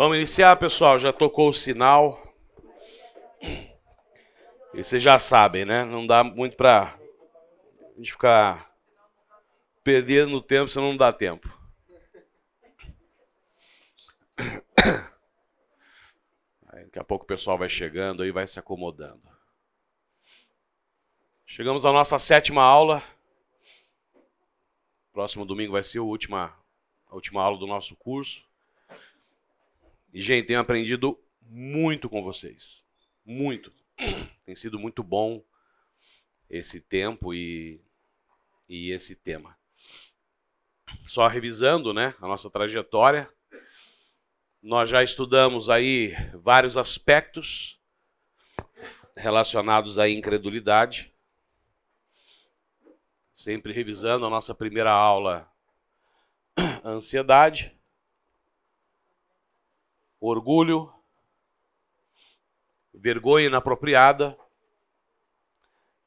Vamos iniciar, pessoal. Já tocou o sinal. E vocês já sabem, né? Não dá muito pra a gente ficar perdendo tempo, senão não dá tempo. Aí, daqui a pouco o pessoal vai chegando e vai se acomodando. Chegamos à nossa sétima aula. Próximo domingo vai ser a última, a última aula do nosso curso. E, gente, tenho aprendido muito com vocês. Muito. Tem sido muito bom esse tempo e, e esse tema. Só revisando né, a nossa trajetória, nós já estudamos aí vários aspectos relacionados à incredulidade. Sempre revisando a nossa primeira aula, ansiedade, orgulho, vergonha inapropriada,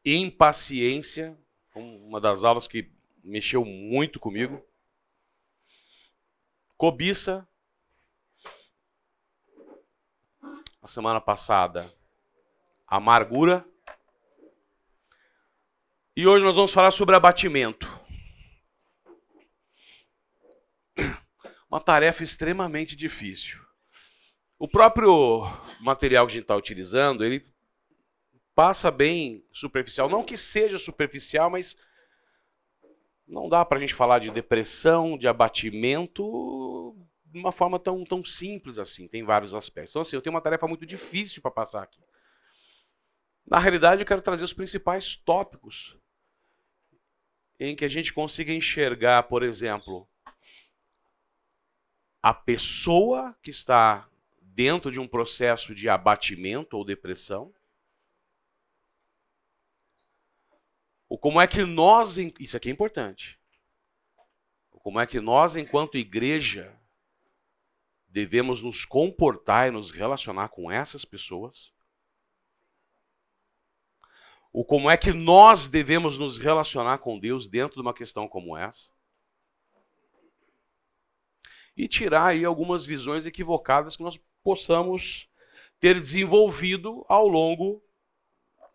impaciência, uma das aulas que mexeu muito comigo, cobiça. A semana passada, amargura. E hoje nós vamos falar sobre abatimento. Uma tarefa extremamente difícil. O próprio material que a gente está utilizando, ele passa bem superficial. Não que seja superficial, mas não dá para a gente falar de depressão, de abatimento de uma forma tão, tão simples assim. Tem vários aspectos. Então, assim, eu tenho uma tarefa muito difícil para passar aqui. Na realidade, eu quero trazer os principais tópicos em que a gente consiga enxergar, por exemplo, a pessoa que está dentro de um processo de abatimento ou depressão? Ou como é que nós, isso aqui é importante, como é que nós, enquanto igreja, devemos nos comportar e nos relacionar com essas pessoas? Ou como é que nós devemos nos relacionar com Deus dentro de uma questão como essa? E tirar aí algumas visões equivocadas que nós possamos ter desenvolvido ao longo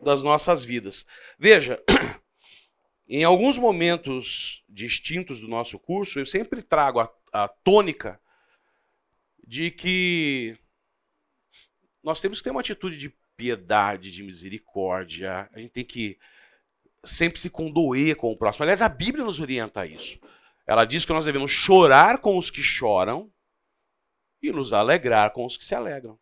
das nossas vidas. Veja, em alguns momentos distintos do nosso curso, eu sempre trago a, a tônica de que nós temos que ter uma atitude de piedade, de misericórdia, a gente tem que sempre se condoer com o próximo. Aliás, a Bíblia nos orienta a isso. Ela diz que nós devemos chorar com os que choram e nos alegrar com os que se alegram.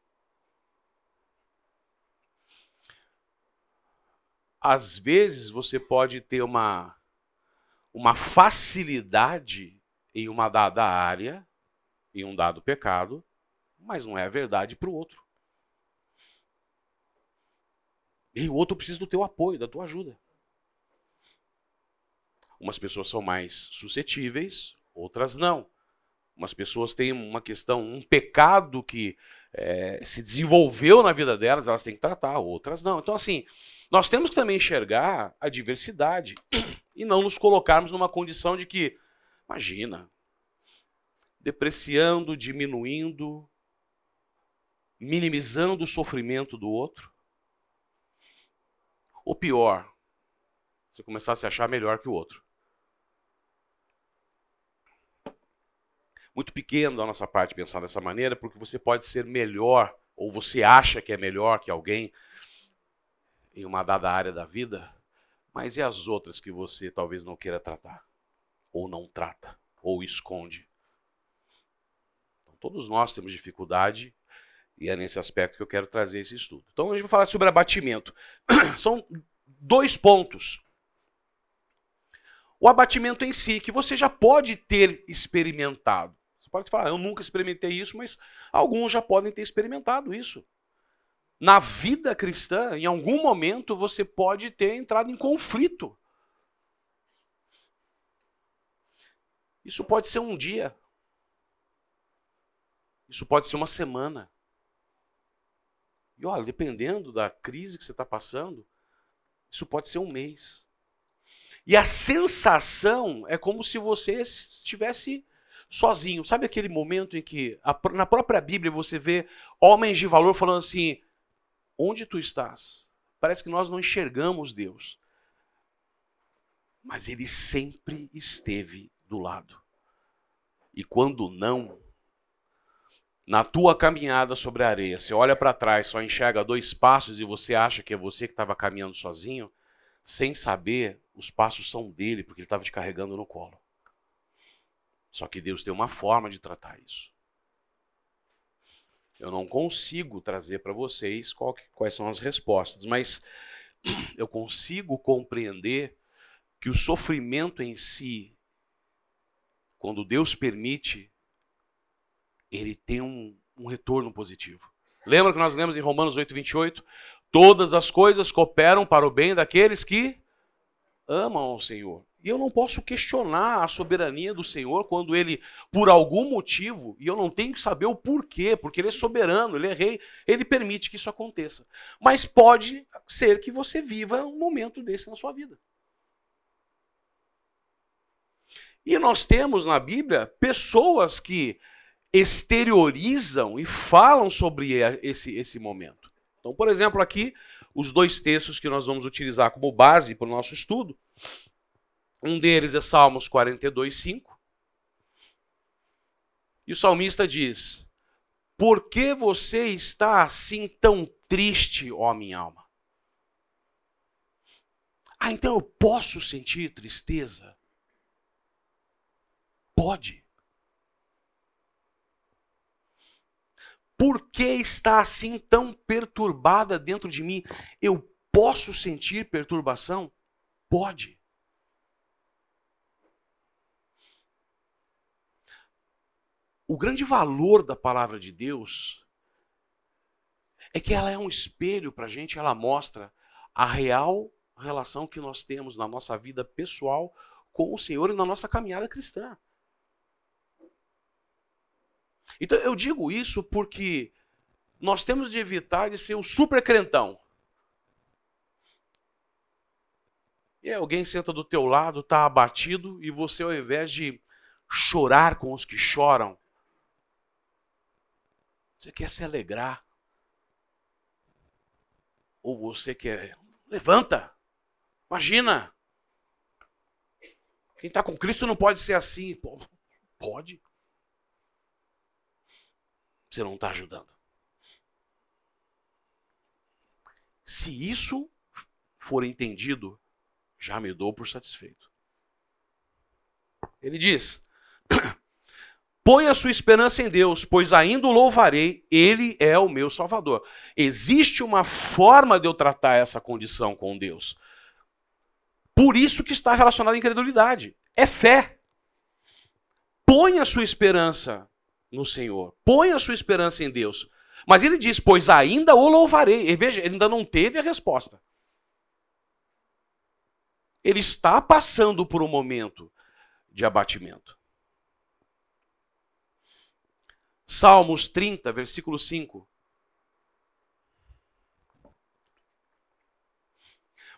Às vezes você pode ter uma, uma facilidade em uma dada área, em um dado pecado, mas não é a verdade para o outro. E o outro precisa do teu apoio, da tua ajuda. Umas pessoas são mais suscetíveis, outras não. Umas pessoas têm uma questão, um pecado que é, se desenvolveu na vida delas, elas têm que tratar, outras não. Então, assim, nós temos que também enxergar a diversidade e não nos colocarmos numa condição de que, imagina, depreciando, diminuindo, minimizando o sofrimento do outro. Ou pior, você começar a se achar melhor que o outro. Muito pequeno da nossa parte pensar dessa maneira, porque você pode ser melhor, ou você acha que é melhor que alguém em uma dada área da vida, mas e as outras que você talvez não queira tratar? Ou não trata? Ou esconde? Então, todos nós temos dificuldade e é nesse aspecto que eu quero trazer esse estudo. Então, a gente vai falar sobre abatimento. São dois pontos. O abatimento em si, que você já pode ter experimentado pode falar, eu nunca experimentei isso, mas alguns já podem ter experimentado isso. Na vida cristã, em algum momento, você pode ter entrado em conflito. Isso pode ser um dia. Isso pode ser uma semana. E olha, dependendo da crise que você está passando, isso pode ser um mês. E a sensação é como se você estivesse sozinho. Sabe aquele momento em que a, na própria Bíblia você vê homens de valor falando assim: onde tu estás? Parece que nós não enxergamos Deus. Mas ele sempre esteve do lado. E quando não, na tua caminhada sobre a areia, você olha para trás, só enxerga dois passos e você acha que é você que estava caminhando sozinho, sem saber, os passos são dele, porque ele estava te carregando no colo. Só que Deus tem uma forma de tratar isso. Eu não consigo trazer para vocês qual, quais são as respostas, mas eu consigo compreender que o sofrimento em si, quando Deus permite, ele tem um, um retorno positivo. Lembra que nós lemos em Romanos 8, 28? Todas as coisas cooperam para o bem daqueles que amam o Senhor. E eu não posso questionar a soberania do Senhor quando ele, por algum motivo, e eu não tenho que saber o porquê, porque ele é soberano, ele é rei, ele permite que isso aconteça. Mas pode ser que você viva um momento desse na sua vida. E nós temos na Bíblia pessoas que exteriorizam e falam sobre esse, esse momento. Então, por exemplo, aqui, os dois textos que nós vamos utilizar como base para o nosso estudo. Um deles é Salmos 42, 5. E o salmista diz: Por que você está assim tão triste, ó minha alma? Ah, então eu posso sentir tristeza? Pode. Por que está assim tão perturbada dentro de mim? Eu posso sentir perturbação? Pode. O grande valor da palavra de Deus é que ela é um espelho para a gente, ela mostra a real relação que nós temos na nossa vida pessoal com o Senhor e na nossa caminhada cristã. Então eu digo isso porque nós temos de evitar de ser o super crentão. E aí alguém senta do teu lado, está abatido, e você ao invés de chorar com os que choram, você quer se alegrar. Ou você quer. Levanta! Imagina! Quem está com Cristo não pode ser assim. Pode você não está ajudando. Se isso for entendido, já me dou por satisfeito. Ele diz: Põe a sua esperança em Deus, pois ainda o louvarei, ele é o meu Salvador. Existe uma forma de eu tratar essa condição com Deus. Por isso que está relacionado à incredulidade. É fé. Põe a sua esperança no Senhor. Põe a sua esperança em Deus. Mas ele diz: Pois ainda o louvarei. E veja, ele ainda não teve a resposta. Ele está passando por um momento de abatimento. Salmos 30, versículo 5.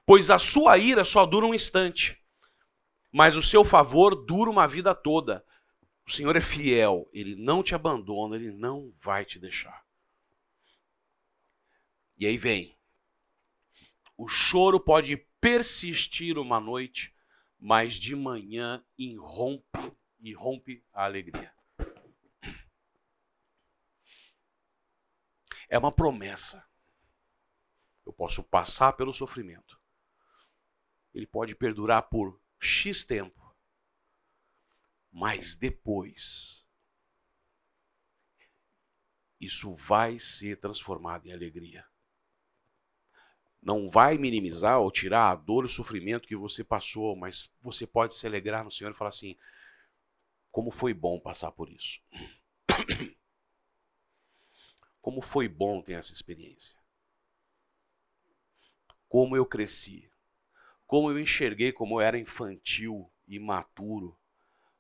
Pois a sua ira só dura um instante, mas o seu favor dura uma vida toda. O Senhor é fiel, ele não te abandona, ele não vai te deixar. E aí vem. O choro pode persistir uma noite, mas de manhã irrompe e rompe a alegria. É uma promessa. Eu posso passar pelo sofrimento. Ele pode perdurar por X tempo mas depois, isso vai ser transformado em alegria. Não vai minimizar ou tirar a dor e o sofrimento que você passou, mas você pode se alegrar no Senhor e falar assim: como foi bom passar por isso. Como foi bom ter essa experiência. Como eu cresci. Como eu enxerguei como eu era infantil, imaturo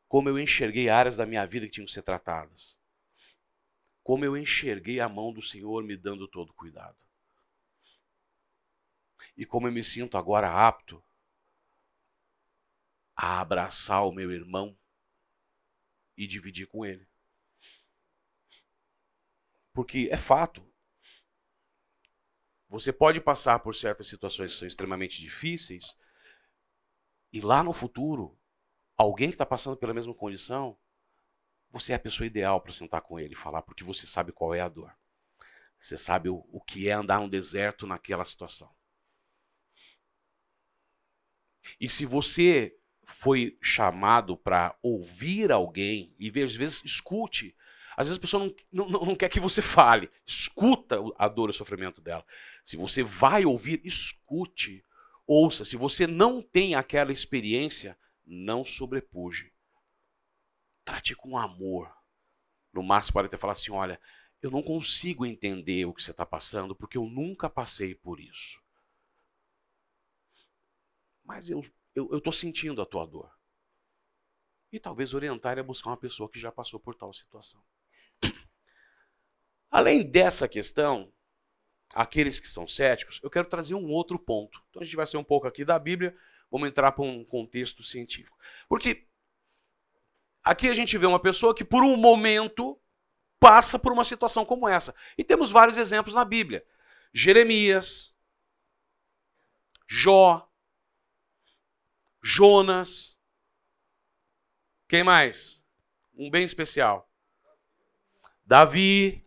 como eu enxerguei áreas da minha vida que tinham que ser tratadas. Como eu enxerguei a mão do Senhor me dando todo cuidado. E como eu me sinto agora apto a abraçar o meu irmão e dividir com ele. Porque é fato. Você pode passar por certas situações que são extremamente difíceis e lá no futuro, alguém que está passando pela mesma condição, você é a pessoa ideal para sentar com ele e falar, porque você sabe qual é a dor. Você sabe o, o que é andar no deserto naquela situação. E se você foi chamado para ouvir alguém, e às vezes escute, às vezes a pessoa não, não, não quer que você fale, escuta a dor e o sofrimento dela. Se você vai ouvir, escute, ouça. Se você não tem aquela experiência, não sobrepuje. Trate com amor. No máximo pode até falar assim: olha, eu não consigo entender o que você está passando porque eu nunca passei por isso. Mas eu estou sentindo a tua dor. E talvez orientar é buscar uma pessoa que já passou por tal situação. Além dessa questão, aqueles que são céticos, eu quero trazer um outro ponto. Então a gente vai ser um pouco aqui da Bíblia, vamos entrar para um contexto científico. Porque aqui a gente vê uma pessoa que por um momento passa por uma situação como essa. E temos vários exemplos na Bíblia. Jeremias, Jó, Jonas. Quem mais? Um bem especial. Davi.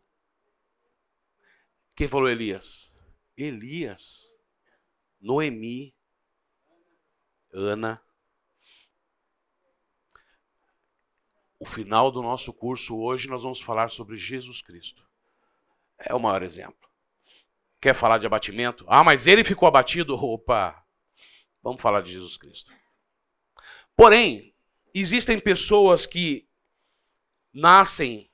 Quem falou Elias? Elias. Noemi. Ana. O final do nosso curso hoje nós vamos falar sobre Jesus Cristo. É o maior exemplo. Quer falar de abatimento? Ah, mas ele ficou abatido? Opa! Vamos falar de Jesus Cristo. Porém, existem pessoas que nascem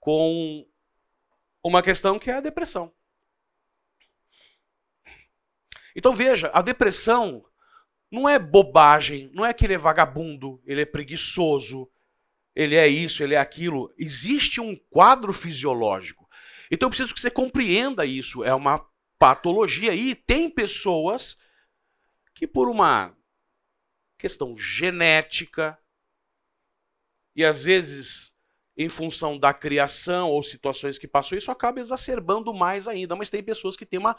com uma questão que é a depressão. Então veja, a depressão não é bobagem, não é que ele é vagabundo, ele é preguiçoso, ele é isso, ele é aquilo. Existe um quadro fisiológico. Então eu preciso que você compreenda isso. É uma patologia. E tem pessoas que por uma questão genética e às vezes em função da criação ou situações que passou, isso acaba exacerbando mais ainda. Mas tem pessoas que têm uma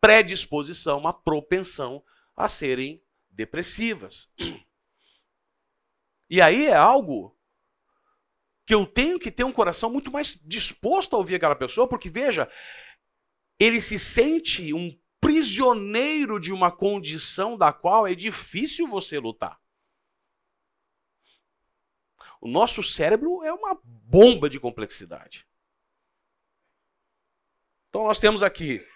predisposição, uma propensão a serem depressivas. E aí é algo que eu tenho que ter um coração muito mais disposto a ouvir aquela pessoa, porque veja, ele se sente um prisioneiro de uma condição da qual é difícil você lutar. O nosso cérebro é uma bomba de complexidade. Então nós temos aqui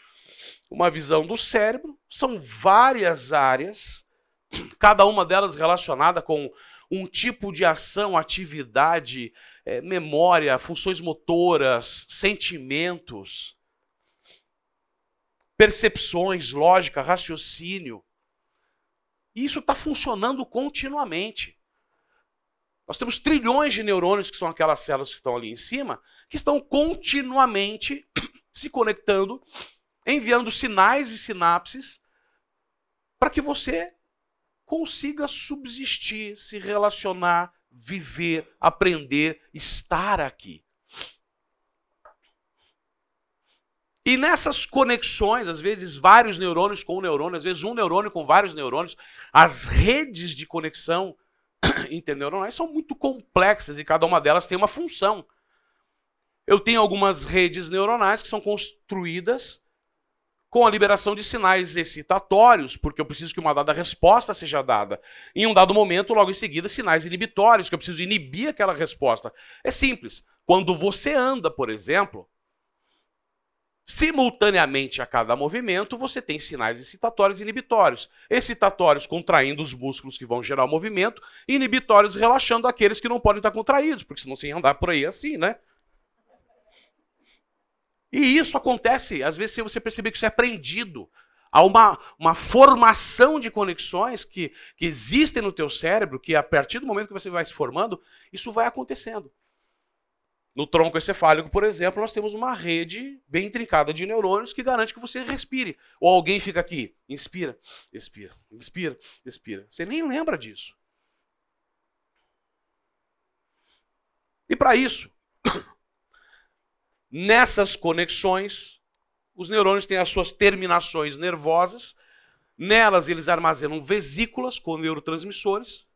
uma visão do cérebro, são várias áreas, cada uma delas relacionada com um tipo de ação, atividade, é, memória, funções motoras, sentimentos percepções, lógica, raciocínio. E isso está funcionando continuamente. Nós temos trilhões de neurônios, que são aquelas células que estão ali em cima, que estão continuamente se conectando, enviando sinais e sinapses para que você consiga subsistir, se relacionar, viver, aprender, estar aqui. E nessas conexões, às vezes vários neurônios com um neurônio, às vezes um neurônio com vários neurônios, as redes de conexão interneuronais são muito complexas e cada uma delas tem uma função. Eu tenho algumas redes neuronais que são construídas com a liberação de sinais excitatórios, porque eu preciso que uma dada resposta seja dada. Em um dado momento, logo em seguida, sinais inibitórios, que eu preciso inibir aquela resposta. É simples. Quando você anda, por exemplo, Simultaneamente a cada movimento, você tem sinais excitatórios e inibitórios. Excitatórios contraindo os músculos que vão gerar o movimento, inibitórios relaxando aqueles que não podem estar contraídos, porque senão você ia andar por aí assim, né? E isso acontece, às vezes, se você perceber que isso é aprendido. Há uma, uma formação de conexões que, que existem no teu cérebro, que a partir do momento que você vai se formando, isso vai acontecendo. No tronco encefálico, por exemplo, nós temos uma rede bem intrincada de neurônios que garante que você respire. Ou alguém fica aqui, inspira, expira, inspira, expira. Você nem lembra disso. E para isso, nessas conexões, os neurônios têm as suas terminações nervosas, nelas eles armazenam vesículas com neurotransmissores,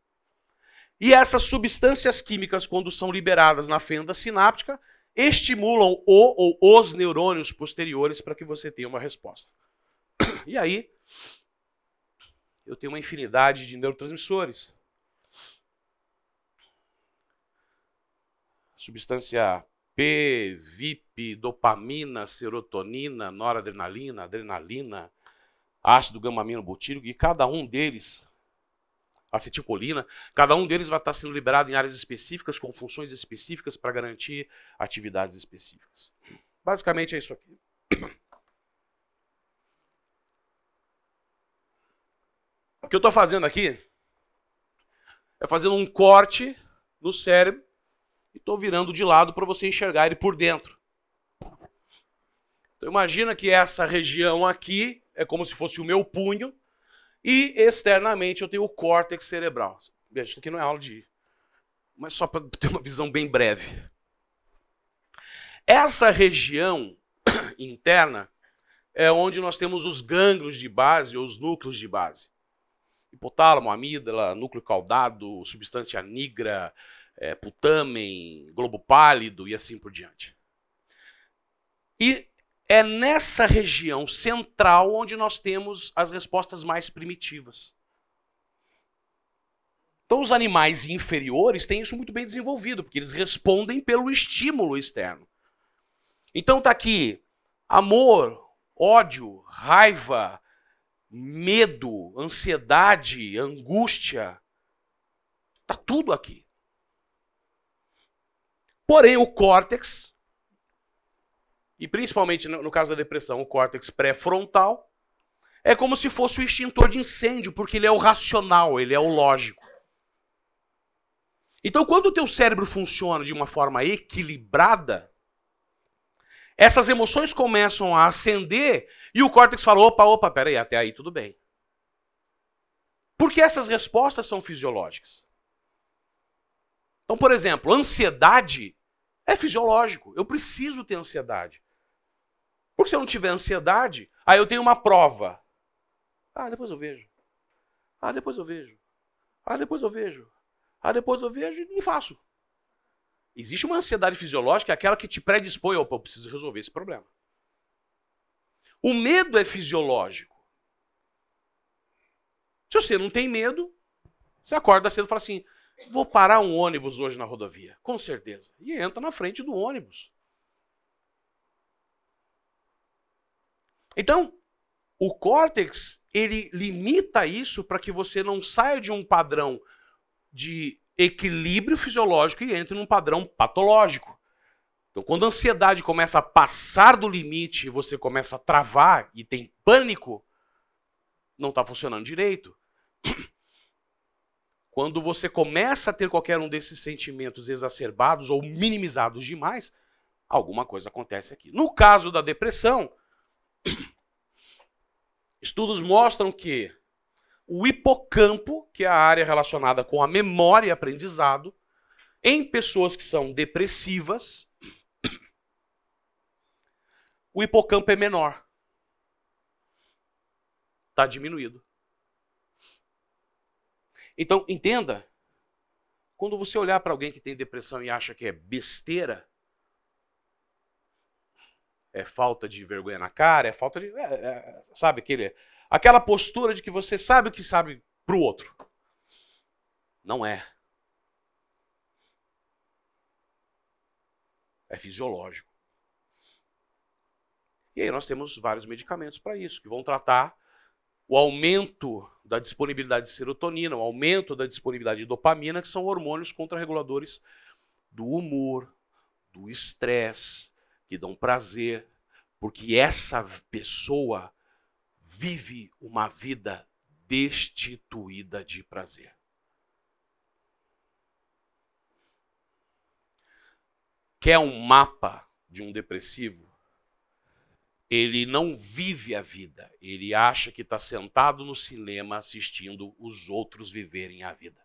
e essas substâncias químicas, quando são liberadas na fenda sináptica, estimulam o ou os neurônios posteriores para que você tenha uma resposta. E aí, eu tenho uma infinidade de neurotransmissores. Substância P, VIP, dopamina, serotonina, noradrenalina, adrenalina, ácido gama-aminobutírico, e cada um deles, acetilcolina, cada um deles vai estar sendo liberado em áreas específicas, com funções específicas para garantir atividades específicas. Basicamente é isso aqui. O que eu estou fazendo aqui é fazendo um corte no cérebro e estou virando de lado para você enxergar ele por dentro. Então imagina que essa região aqui é como se fosse o meu punho e externamente eu tenho o córtex cerebral. Veja, isso aqui não é aula de... Mas só para ter uma visão bem breve. Essa região interna é onde nós temos os gânglios de base, ou os núcleos de base. Hipotálamo, amígdala, núcleo caudado, substância nigra, é, putamen, globo pálido e assim por diante. E é nessa região central onde nós temos as respostas mais primitivas. Então, os animais inferiores têm isso muito bem desenvolvido, porque eles respondem pelo estímulo externo. Então, está aqui amor, ódio, raiva, medo, ansiedade, angústia. Está tudo aqui. Porém, o córtex, e principalmente no, caso da depressão, o córtex pré-frontal, é como se fosse o extintor de incêndio, porque ele é o racional, ele é o lógico. Então, quando o teu cérebro funciona de uma forma equilibrada, essas emoções começam a acender e o córtex fala: opa, opa, peraí, até aí tudo bem. Porque essas respostas são fisiológicas. Então, por exemplo, ansiedade é fisiológico. Eu preciso ter ansiedade. Porque se eu não tiver ansiedade, aí eu tenho uma prova. Ah, depois eu vejo. Ah, depois eu vejo. Ah, depois eu vejo. Ah, depois eu vejo e não faço. Existe uma ansiedade fisiológica, é aquela que te predispõe, opa, eu preciso resolver esse problema. O medo é fisiológico. Se você não tem medo, você acorda cedo e fala assim: Vou parar um ônibus hoje na rodovia, com certeza. E entra na frente do ônibus. Então, o córtex, ele limita isso para que você não saia de um padrão de equilíbrio fisiológico e entre num padrão patológico. Então, quando a ansiedade começa a passar do limite você começa a travar e tem pânico, não está funcionando direito. Quando você começa a ter qualquer um desses sentimentos exacerbados ou minimizados demais, alguma coisa acontece aqui. No caso da depressão, estudos mostram que o hipocampo, que é a área relacionada com a memória e aprendizado, em pessoas que são depressivas, o hipocampo é menor. Está diminuído. Então, entenda, quando você olhar para alguém que tem depressão e acha que é besteira, é falta de vergonha na cara, é falta de. É, é, sabe, aquele, aquela postura de que você sabe o que sabe para o outro. Não é. É fisiológico. E aí nós temos vários medicamentos para isso, que vão tratar o aumento da disponibilidade de serotonina, o aumento da disponibilidade de dopamina, que são hormônios contrarreguladores do humor, do estresse, que dão prazer, porque essa pessoa vive uma vida destituída de prazer. Quer um mapa de um depressivo? Ele não vive a vida. Ele acha que está sentado no cinema assistindo os outros viverem a vida.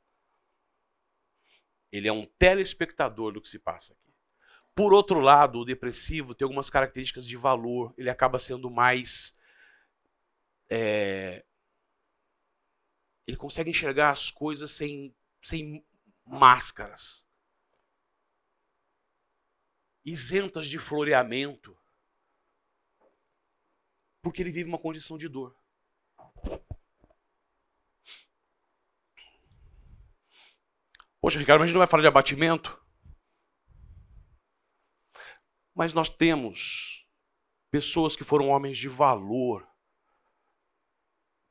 Ele é um telespectador do que se passa aqui. Por outro lado, o depressivo tem algumas características de valor. Ele acaba sendo mais. É... Ele consegue enxergar as coisas sem, sem máscaras isentas de floreamento, porque ele vive uma condição de dor. Poxa, Ricardo, mas a gente não vai falar de abatimento? Mas nós temos pessoas que foram homens de valor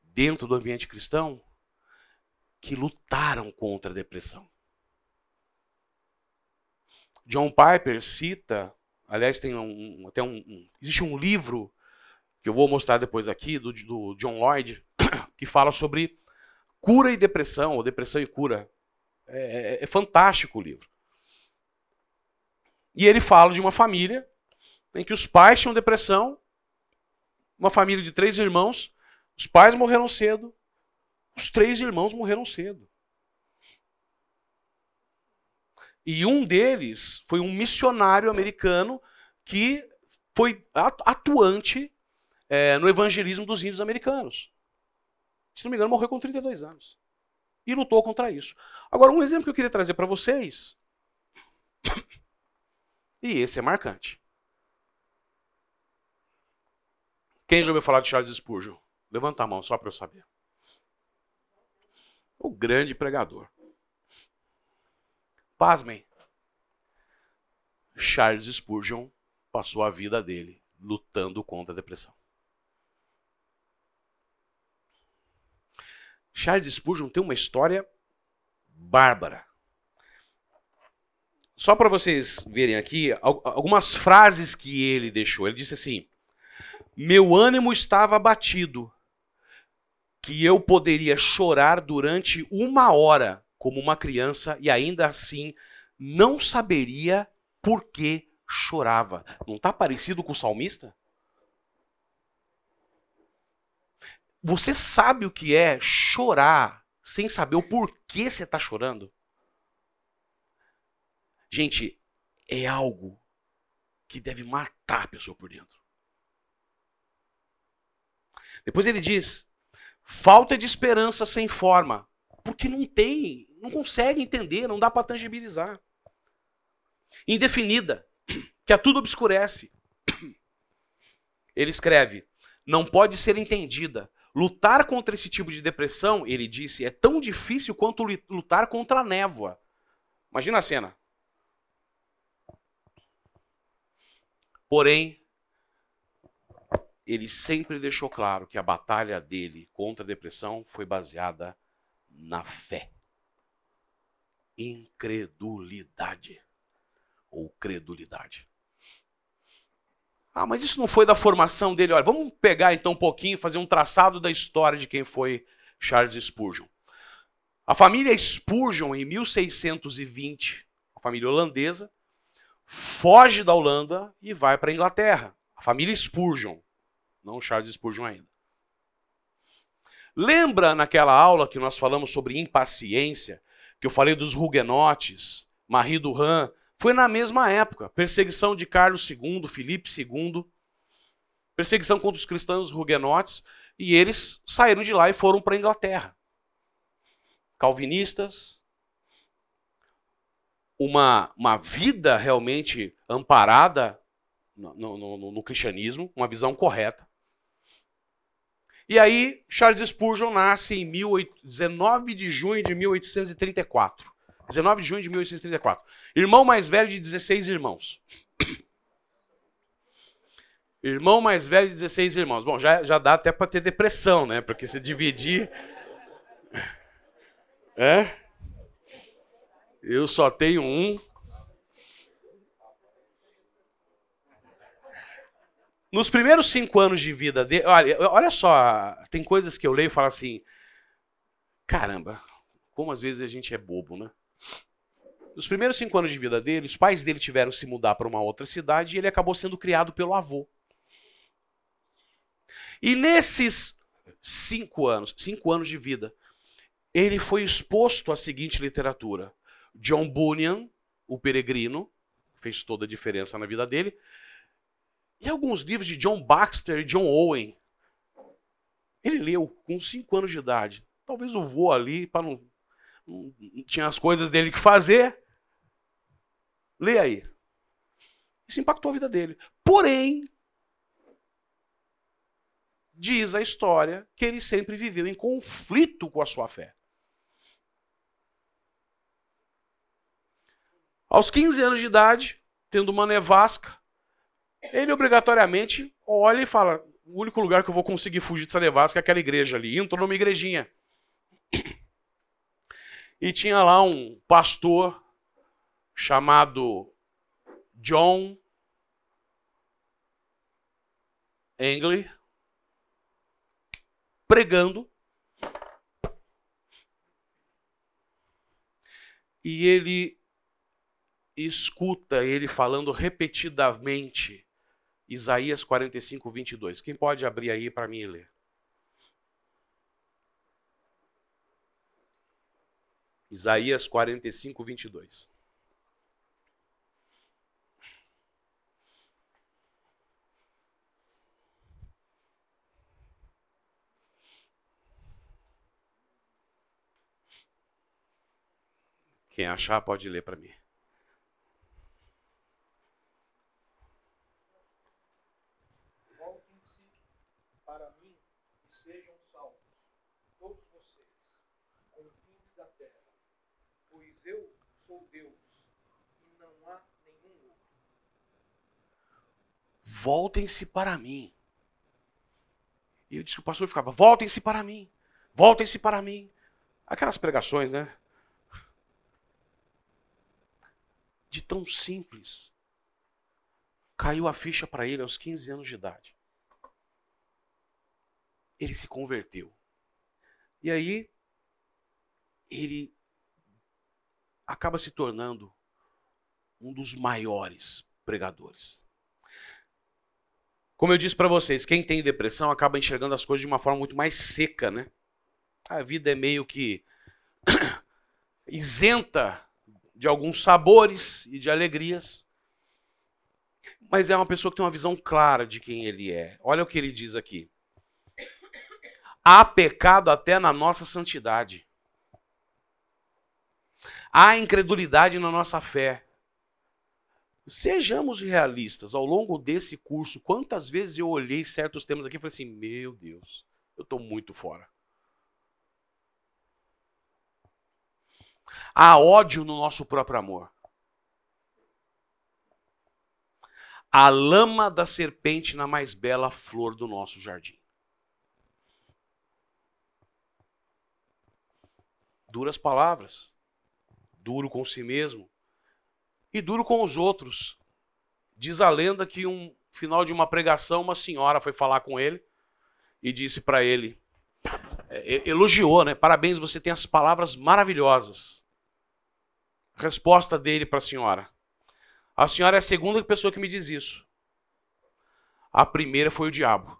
dentro do ambiente cristão que lutaram contra a depressão. John Piper cita, aliás, tem um, até um, um, existe um livro que eu vou mostrar depois aqui do, do John Lloyd que fala sobre cura e depressão, ou depressão e cura. É, é, é fantástico o livro. E ele fala de uma família em que os pais tinham depressão, uma família de três irmãos, os pais morreram cedo, os três irmãos morreram cedo. E um deles foi um missionário americano que foi atuante é, no evangelismo dos índios americanos. Se não me engano, morreu com 32 anos. E lutou contra isso. Agora, um exemplo que eu queria trazer para vocês. E esse é marcante. Quem já ouviu falar de Charles Spurgeon? Levanta a mão só para eu saber. O grande pregador. Pasmem. Charles Spurgeon passou a vida dele lutando contra a depressão. Charles Spurgeon tem uma história bárbara. Só para vocês verem aqui algumas frases que ele deixou. Ele disse assim: Meu ânimo estava abatido, que eu poderia chorar durante uma hora como uma criança e ainda assim não saberia por que chorava. Não está parecido com o salmista? Você sabe o que é chorar sem saber o porquê você está chorando? Gente, é algo que deve matar a pessoa por dentro. Depois ele diz: falta de esperança sem forma, porque não tem não consegue entender, não dá para tangibilizar. Indefinida, que a tudo obscurece. Ele escreve: não pode ser entendida. Lutar contra esse tipo de depressão, ele disse, é tão difícil quanto lutar contra a névoa. Imagina a cena. Porém, ele sempre deixou claro que a batalha dele contra a depressão foi baseada na fé incredulidade ou credulidade. Ah, mas isso não foi da formação dele. Olha, vamos pegar então um pouquinho fazer um traçado da história de quem foi Charles Spurgeon. A família Spurgeon, em 1620, a família holandesa, foge da Holanda e vai para a Inglaterra. A família Spurgeon, não Charles Spurgeon ainda. Lembra naquela aula que nós falamos sobre impaciência, que eu falei dos huguenotes, Marie Duran, foi na mesma época. Perseguição de Carlos II, Filipe II, perseguição contra os cristãos huguenotes, e eles saíram de lá e foram para a Inglaterra. Calvinistas, uma, uma vida realmente amparada no, no, no, cristianismo, uma visão correta. E aí, Charles Spurgeon nasce em 19 de junho de 1834. 19 de junho de 1834. Irmão mais velho de 16 irmãos. Irmão mais velho de 16 irmãos. Bom, já, já dá até para ter depressão, né? Porque se dividir. É? Eu só tenho um. Nos primeiros cinco anos de vida dele, olha, olha só, tem coisas que eu leio e falo assim, caramba, como às vezes a gente é bobo, né? Nos primeiros cinco anos de vida dele, os pais dele tiveram que se mudar para uma outra cidade e ele acabou sendo criado pelo avô. E nesses cinco anos, cinco anos de vida, ele foi exposto à seguinte literatura: John Bunyan, o peregrino, fez toda a diferença na vida dele. E alguns livros de John Baxter e John Owen. Ele leu com 5 anos de idade. Talvez o vô ali, para não, não, Tinha as coisas dele que fazer. Lê aí. Isso impactou a vida dele. Porém, diz a história que ele sempre viveu em conflito com a sua fé. Aos 15 anos de idade, tendo uma nevasca, ele obrigatoriamente olha e fala: o único lugar que eu vou conseguir fugir dessa nevasca é aquela igreja ali. Entrou numa igrejinha. E tinha lá um pastor chamado John Engley pregando. E ele escuta ele falando repetidamente Isaías 45, 22. Quem pode abrir aí para mim ler? Isaías 45, 22. Quem achar pode ler para mim. Voltem-se para mim e sejam salvos, todos vocês, confins da terra, pois eu sou Deus e não há nenhum outro. Voltem-se para mim. E eu disse que o pastor ficava: voltem-se para mim, voltem-se para mim. Aquelas pregações, né? De tão simples. Caiu a ficha para ele aos 15 anos de idade. Ele se converteu. E aí, ele acaba se tornando um dos maiores pregadores. Como eu disse para vocês, quem tem depressão acaba enxergando as coisas de uma forma muito mais seca, né? A vida é meio que isenta de alguns sabores e de alegrias. Mas é uma pessoa que tem uma visão clara de quem ele é. Olha o que ele diz aqui. Há pecado até na nossa santidade. Há incredulidade na nossa fé. Sejamos realistas. Ao longo desse curso, quantas vezes eu olhei certos temas aqui e falei assim: meu Deus, eu estou muito fora. Há ódio no nosso próprio amor. A lama da serpente na mais bela flor do nosso jardim. Duras palavras, duro com si mesmo e duro com os outros. Diz a lenda que um final de uma pregação, uma senhora foi falar com ele e disse para ele, elogiou, né? Parabéns, você tem as palavras maravilhosas. Resposta dele para a senhora. A senhora é a segunda pessoa que me diz isso. A primeira foi o diabo.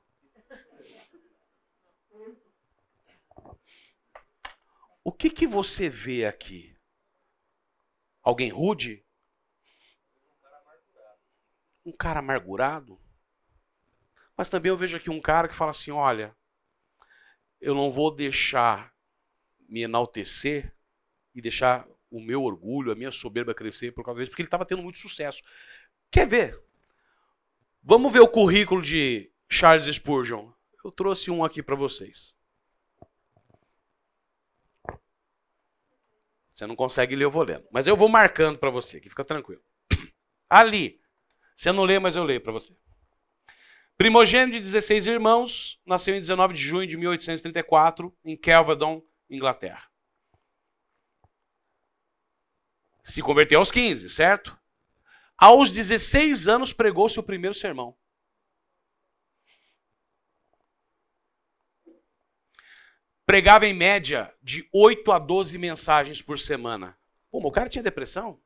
O que, que você vê aqui? Alguém rude? Um cara amargurado? Mas também eu vejo aqui um cara que fala assim: olha, eu não vou deixar me enaltecer e deixar o meu orgulho, a minha soberba crescer por causa disso, porque ele estava tendo muito sucesso. Quer ver? Vamos ver o currículo de Charles Spurgeon. Eu trouxe um aqui para vocês. Você não consegue ler, eu vou lendo. Mas eu vou marcando para você, que fica tranquilo. Ali. Você não lê, mas eu leio para você. Primogênito de 16 irmãos, nasceu em 19 de junho de 1834, em Kelvedon, Inglaterra. Se converteu aos 15, certo? Aos 16 anos pregou seu primeiro sermão. Pregava em média de 8 a 12 mensagens por semana. Pô, o cara tinha depressão?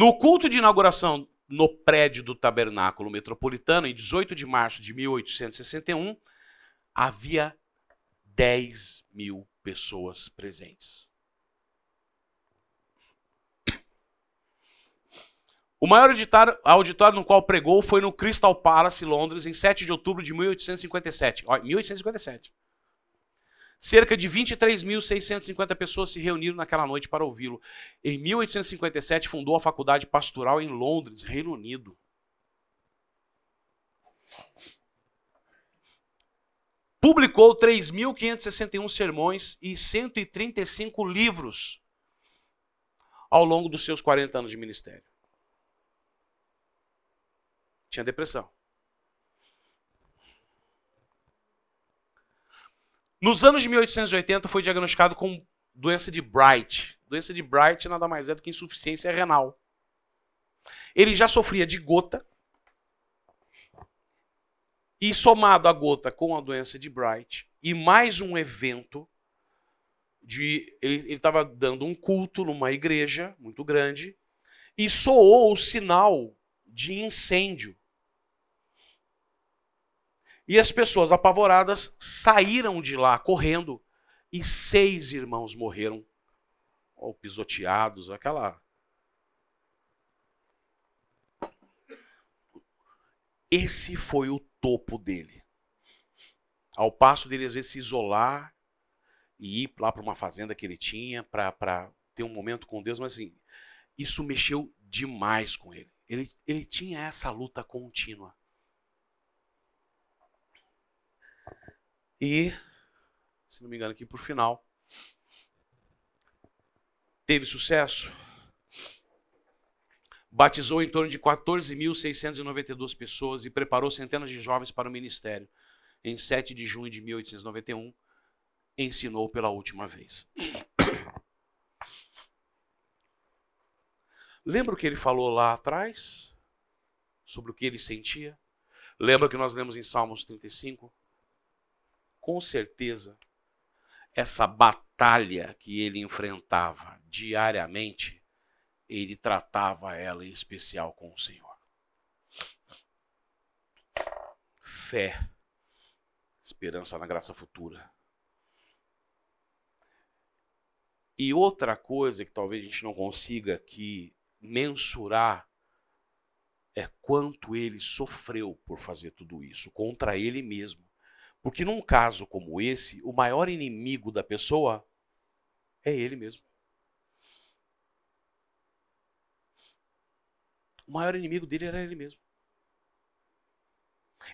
No culto de inauguração no prédio do Tabernáculo Metropolitano, em 18 de março de 1861, havia 10 mil pessoas presentes. O maior auditório no qual pregou foi no Crystal Palace, Londres, em 7 de outubro de 1857. 1857. Cerca de 23.650 pessoas se reuniram naquela noite para ouvi-lo. Em 1857, fundou a Faculdade Pastoral em Londres, Reino Unido. Publicou 3.561 sermões e 135 livros ao longo dos seus 40 anos de ministério. Tinha depressão. Nos anos de 1880 foi diagnosticado com doença de Bright. Doença de Bright nada mais é do que insuficiência renal. Ele já sofria de gota. E somado a gota com a doença de Bright e mais um evento de ele estava dando um culto numa igreja muito grande e soou o sinal de incêndio. E as pessoas apavoradas saíram de lá correndo e seis irmãos morreram, ou pisoteados, aquela. Esse foi o topo dele. Ao passo dele, às vezes, se isolar e ir lá para uma fazenda que ele tinha para ter um momento com Deus, mas assim, isso mexeu demais com ele. Ele, ele tinha essa luta contínua. E, se não me engano, aqui por final, teve sucesso. Batizou em torno de 14.692 pessoas e preparou centenas de jovens para o ministério. Em 7 de junho de 1891, ensinou pela última vez. Lembra o que ele falou lá atrás? Sobre o que ele sentia? Lembra que nós lemos em Salmos 35? Com certeza, essa batalha que ele enfrentava diariamente, ele tratava ela em especial com o Senhor. Fé, esperança na graça futura. E outra coisa que talvez a gente não consiga aqui mensurar é quanto ele sofreu por fazer tudo isso contra ele mesmo. Porque num caso como esse, o maior inimigo da pessoa é ele mesmo. O maior inimigo dele era ele mesmo.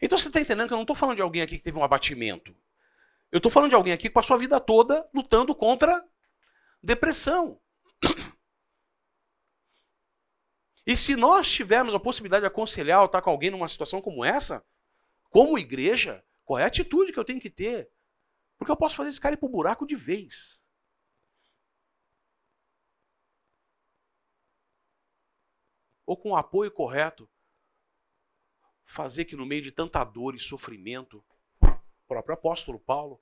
Então você está entendendo que eu não estou falando de alguém aqui que teve um abatimento. Eu estou falando de alguém aqui que passou a vida toda lutando contra depressão. E se nós tivermos a possibilidade de aconselhar ou estar com alguém numa situação como essa, como igreja, qual é a atitude que eu tenho que ter? Porque eu posso fazer esse cara ir pro buraco de vez. Ou com o apoio correto, fazer que no meio de tanta dor e sofrimento, o próprio apóstolo Paulo,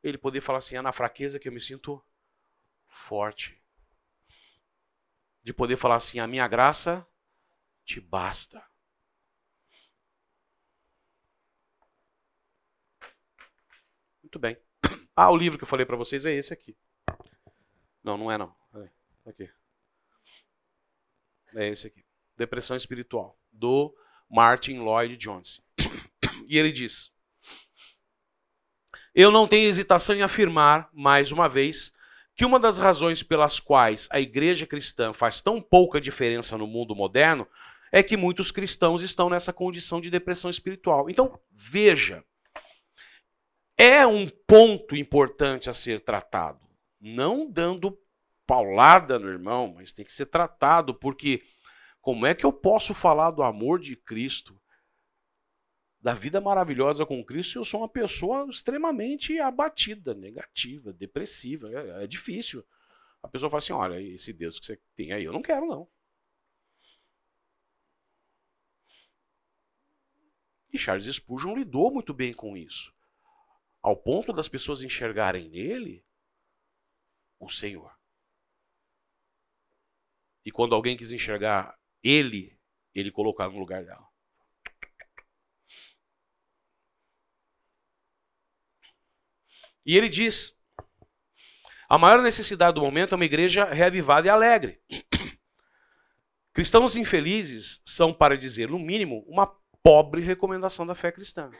ele poder falar assim: é na fraqueza que eu me sinto forte. De poder falar assim: a minha graça te basta. Muito bem. Ah, o livro que eu falei para vocês é esse aqui. Não, não é não. Aqui. É esse aqui. Depressão Espiritual, do Martin Lloyd Jones. E ele diz: Eu não tenho hesitação em afirmar, mais uma vez, que uma das razões pelas quais a igreja cristã faz tão pouca diferença no mundo moderno é que muitos cristãos estão nessa condição de depressão espiritual. Então, veja, é um ponto importante a ser tratado. Não dando paulada no irmão, mas tem que ser tratado, porque como é que eu posso falar do amor de Cristo, da vida maravilhosa com Cristo, se eu sou uma pessoa extremamente abatida, negativa, depressiva? É, é difícil. A pessoa fala assim: olha, esse Deus que você tem aí, eu não quero, não. E Charles Spurgeon lidou muito bem com isso ao ponto das pessoas enxergarem nele o Senhor. E quando alguém quis enxergar ele, ele colocava no lugar dela. E ele diz: a maior necessidade do momento é uma igreja reavivada e alegre. Cristãos infelizes são, para dizer no mínimo, uma pobre recomendação da fé cristã.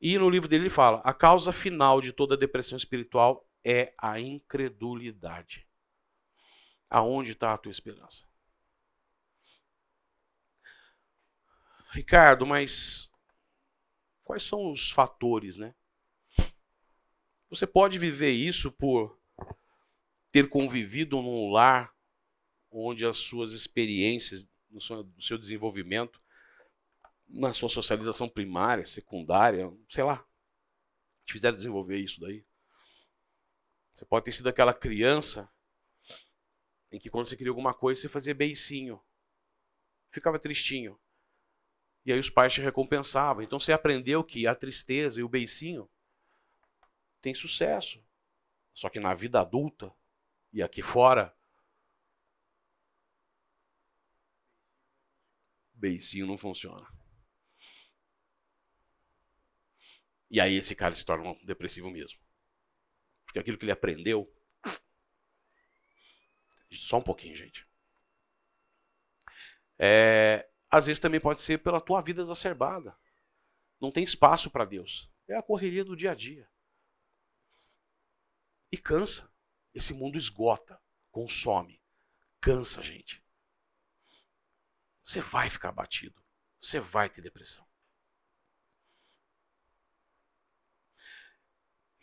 E no livro dele ele fala: a causa final de toda depressão espiritual é a incredulidade. Aonde está a tua esperança? Ricardo, mas quais são os fatores, né? Você pode viver isso por ter convivido num lar onde as suas experiências no seu, desenvolvimento, na sua socialização primária, secundária, sei lá, te fizeram desenvolver isso daí. Você pode ter sido aquela criança em que quando você queria alguma coisa você fazia beicinho, ficava tristinho. E aí os pais te recompensavam. Então você aprendeu que a tristeza e o beicinho tem sucesso. Só que na vida adulta e aqui fora, beicinho não funciona. E aí esse cara se torna um depressivo mesmo. Porque aquilo que ele aprendeu. Só um pouquinho, gente. É, às vezes também pode ser pela tua vida exacerbada. Não tem espaço para Deus. É a correria do dia a dia. E cansa. Esse mundo esgota, consome. Cansa, gente. Você vai ficar abatido. Você vai ter depressão.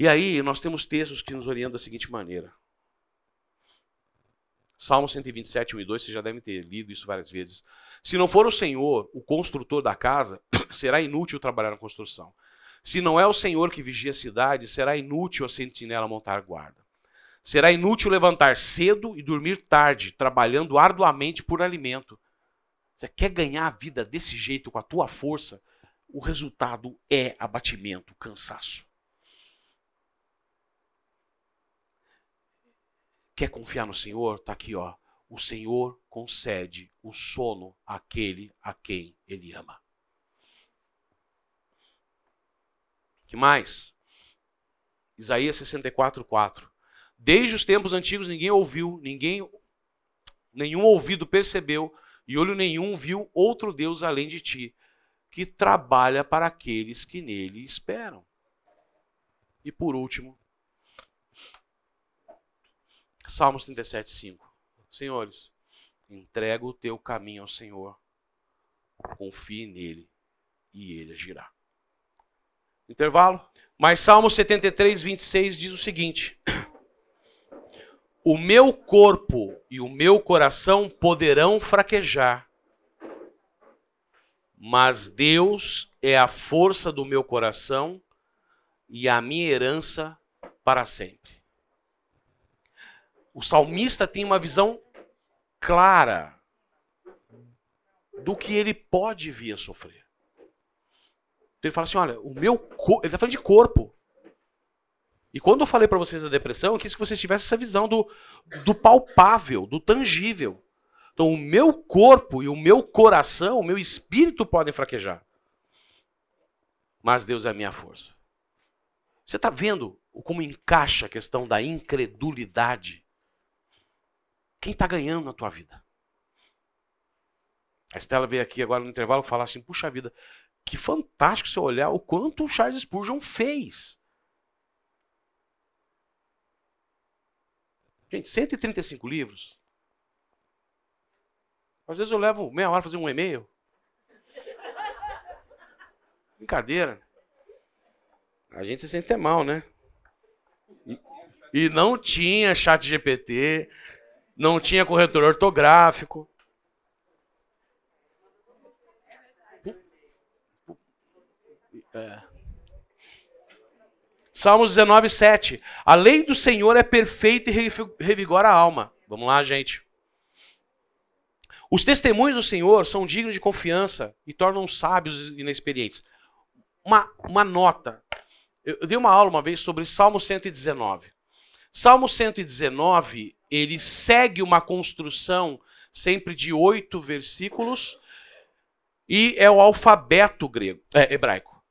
E aí, nós temos textos que nos orientam da seguinte maneira. Salmo 127, 1 e 2, vocês já devem ter lido isso várias vezes. Se não for o Senhor, o construtor da casa, será inútil trabalhar na construção. Se não é o Senhor que vigia a cidade, será inútil a sentinela montar guarda. Será inútil levantar cedo e dormir tarde, trabalhando arduamente por alimento. Você quer ganhar a vida desse jeito, com a tua força? O resultado é abatimento, cansaço. Quer confiar no Senhor? Está aqui, ó. O Senhor concede o sono àquele a quem Ele ama. que mais? Isaías 64, 4. Desde os tempos antigos ninguém ouviu, ninguém, nenhum ouvido percebeu, e olho nenhum viu outro Deus além de ti, que trabalha para aqueles que nele esperam. E por último, Salmos 37, 5. Senhores, entrega o teu caminho ao Senhor, confie nele e ele agirá. Intervalo? Mas Salmo 73, 26 diz o seguinte: O meu corpo e o meu coração poderão fraquejar, mas Deus é a força do meu coração e a minha herança para sempre. O salmista tem uma visão clara do que ele pode vir a sofrer. Então ele fala assim: olha, o meu corpo. Ele está falando de corpo. E quando eu falei para vocês da depressão, eu quis que vocês tivessem essa visão do, do palpável, do tangível. Então, o meu corpo e o meu coração, o meu espírito podem fraquejar. Mas Deus é a minha força. Você está vendo como encaixa a questão da incredulidade? Quem está ganhando na tua vida? A Estela veio aqui agora no intervalo falar assim: puxa vida, que fantástico você olhar o quanto o Charles Spurgeon fez. Gente, 135 livros. Às vezes eu levo meia hora fazer um e-mail. Brincadeira. A gente se sente mal, né? E, e não tinha chat GPT, não tinha corretor ortográfico. É. Salmos 19, 7. A lei do Senhor é perfeita e revigora a alma. Vamos lá, gente. Os testemunhos do Senhor são dignos de confiança e tornam sábios e inexperientes. Uma, uma nota. Eu, eu dei uma aula uma vez sobre Salmo 119. Salmo 119, ele segue uma construção sempre de oito versículos e é o alfabeto grego, é, hebraico.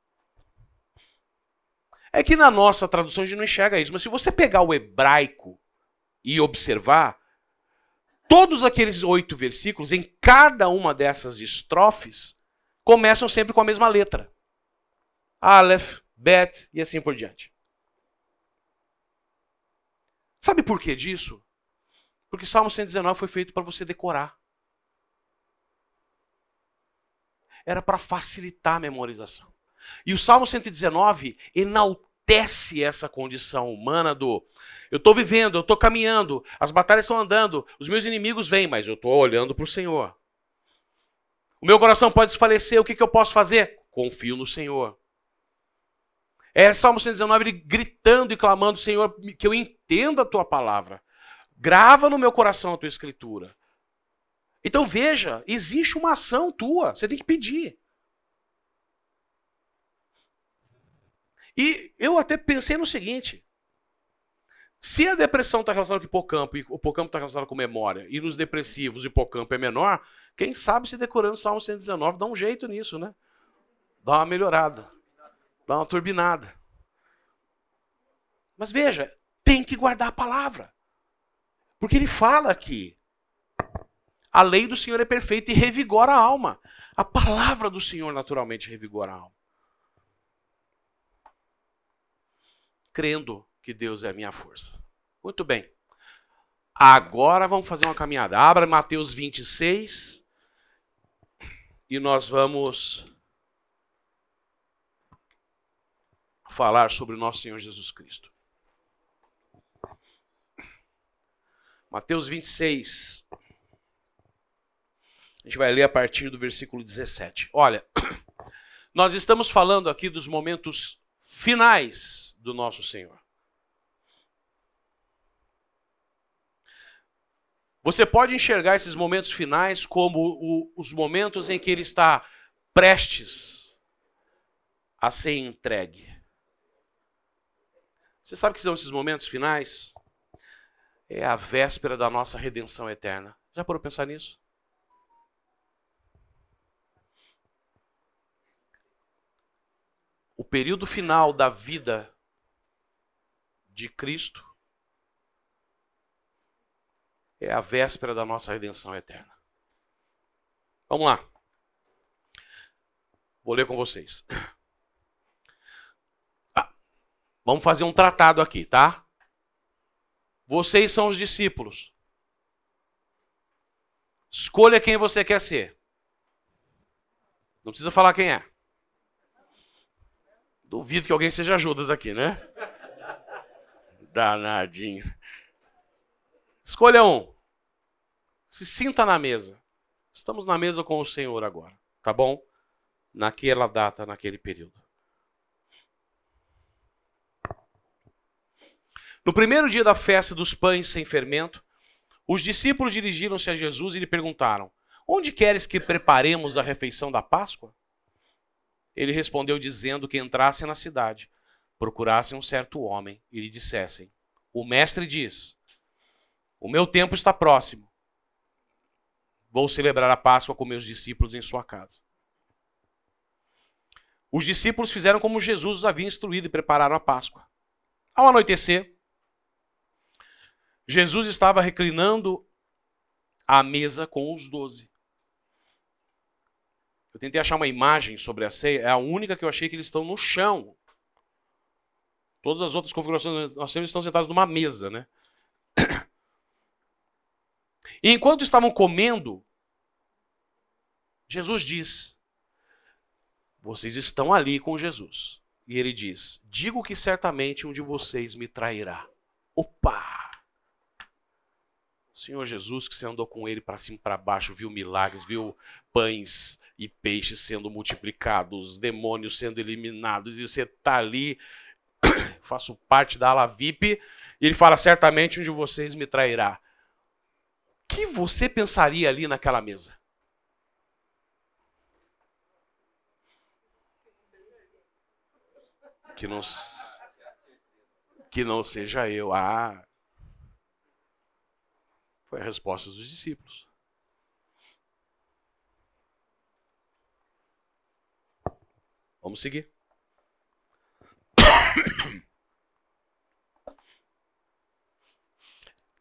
É que na nossa tradução a gente não enxerga isso, mas se você pegar o hebraico e observar, todos aqueles oito versículos, em cada uma dessas estrofes, começam sempre com a mesma letra. Aleph, Bet e assim por diante. Sabe por que disso? Porque Salmo 119 foi feito para você decorar. Era para facilitar a memorização. E o Salmo 119 enaltece essa condição humana do eu estou vivendo, eu estou caminhando, as batalhas estão andando, os meus inimigos vêm, mas eu estou olhando para o Senhor. O meu coração pode desfalecer, o que, que eu posso fazer? Confio no Senhor. É Salmo 119, ele gritando e clamando, Senhor, que eu entenda a tua palavra. Grava no meu coração a tua escritura. Então veja, existe uma ação tua, você tem que pedir. E eu até pensei no seguinte: se a depressão está relacionada com o hipocampo e o hipocampo está relacionado com memória, e nos depressivos o hipocampo é menor, quem sabe se decorando o Salmo 119 dá um jeito nisso, né? Dá uma melhorada. Dá uma turbinada. Mas veja, tem que guardar a palavra. Porque ele fala aqui. A lei do Senhor é perfeita e revigora a alma. A palavra do Senhor naturalmente revigora a alma. Crendo que Deus é a minha força. Muito bem. Agora vamos fazer uma caminhada. Abra Mateus 26 e nós vamos falar sobre o nosso Senhor Jesus Cristo. Mateus 26. A gente vai ler a partir do versículo 17. Olha, nós estamos falando aqui dos momentos finais do nosso Senhor. Você pode enxergar esses momentos finais como o, os momentos em que ele está prestes a ser entregue. Você sabe que são esses momentos finais? É a véspera da nossa redenção eterna. Já parou pensar nisso? O período final da vida de Cristo é a véspera da nossa redenção eterna. Vamos lá. Vou ler com vocês. Vamos fazer um tratado aqui, tá? Vocês são os discípulos. Escolha quem você quer ser. Não precisa falar quem é. Duvido que alguém seja Judas aqui, né? Danadinho. Escolha um. Se sinta na mesa. Estamos na mesa com o Senhor agora, tá bom? Naquela data, naquele período. No primeiro dia da festa dos pães sem fermento, os discípulos dirigiram-se a Jesus e lhe perguntaram: Onde queres que preparemos a refeição da Páscoa? Ele respondeu dizendo que entrassem na cidade, procurassem um certo homem e lhe dissessem: O mestre diz: O meu tempo está próximo. Vou celebrar a Páscoa com meus discípulos em sua casa. Os discípulos fizeram como Jesus os havia instruído e prepararam a Páscoa. Ao anoitecer, Jesus estava reclinando à mesa com os doze. Eu tentei achar uma imagem sobre a ceia, é a única que eu achei que eles estão no chão. Todas as outras configurações nós temos estão sentados numa mesa, né? E enquanto estavam comendo, Jesus diz: Vocês estão ali com Jesus. E ele diz: Digo que certamente um de vocês me trairá. Opa! Senhor Jesus, que você andou com ele para cima e para baixo, viu milagres, viu pães e peixes sendo multiplicados, demônios sendo eliminados, e você está ali, faço parte da ala VIP, e ele fala: certamente um de vocês me trairá. O que você pensaria ali naquela mesa? Que não, que não seja eu. Ah, foi a resposta dos discípulos. Vamos seguir.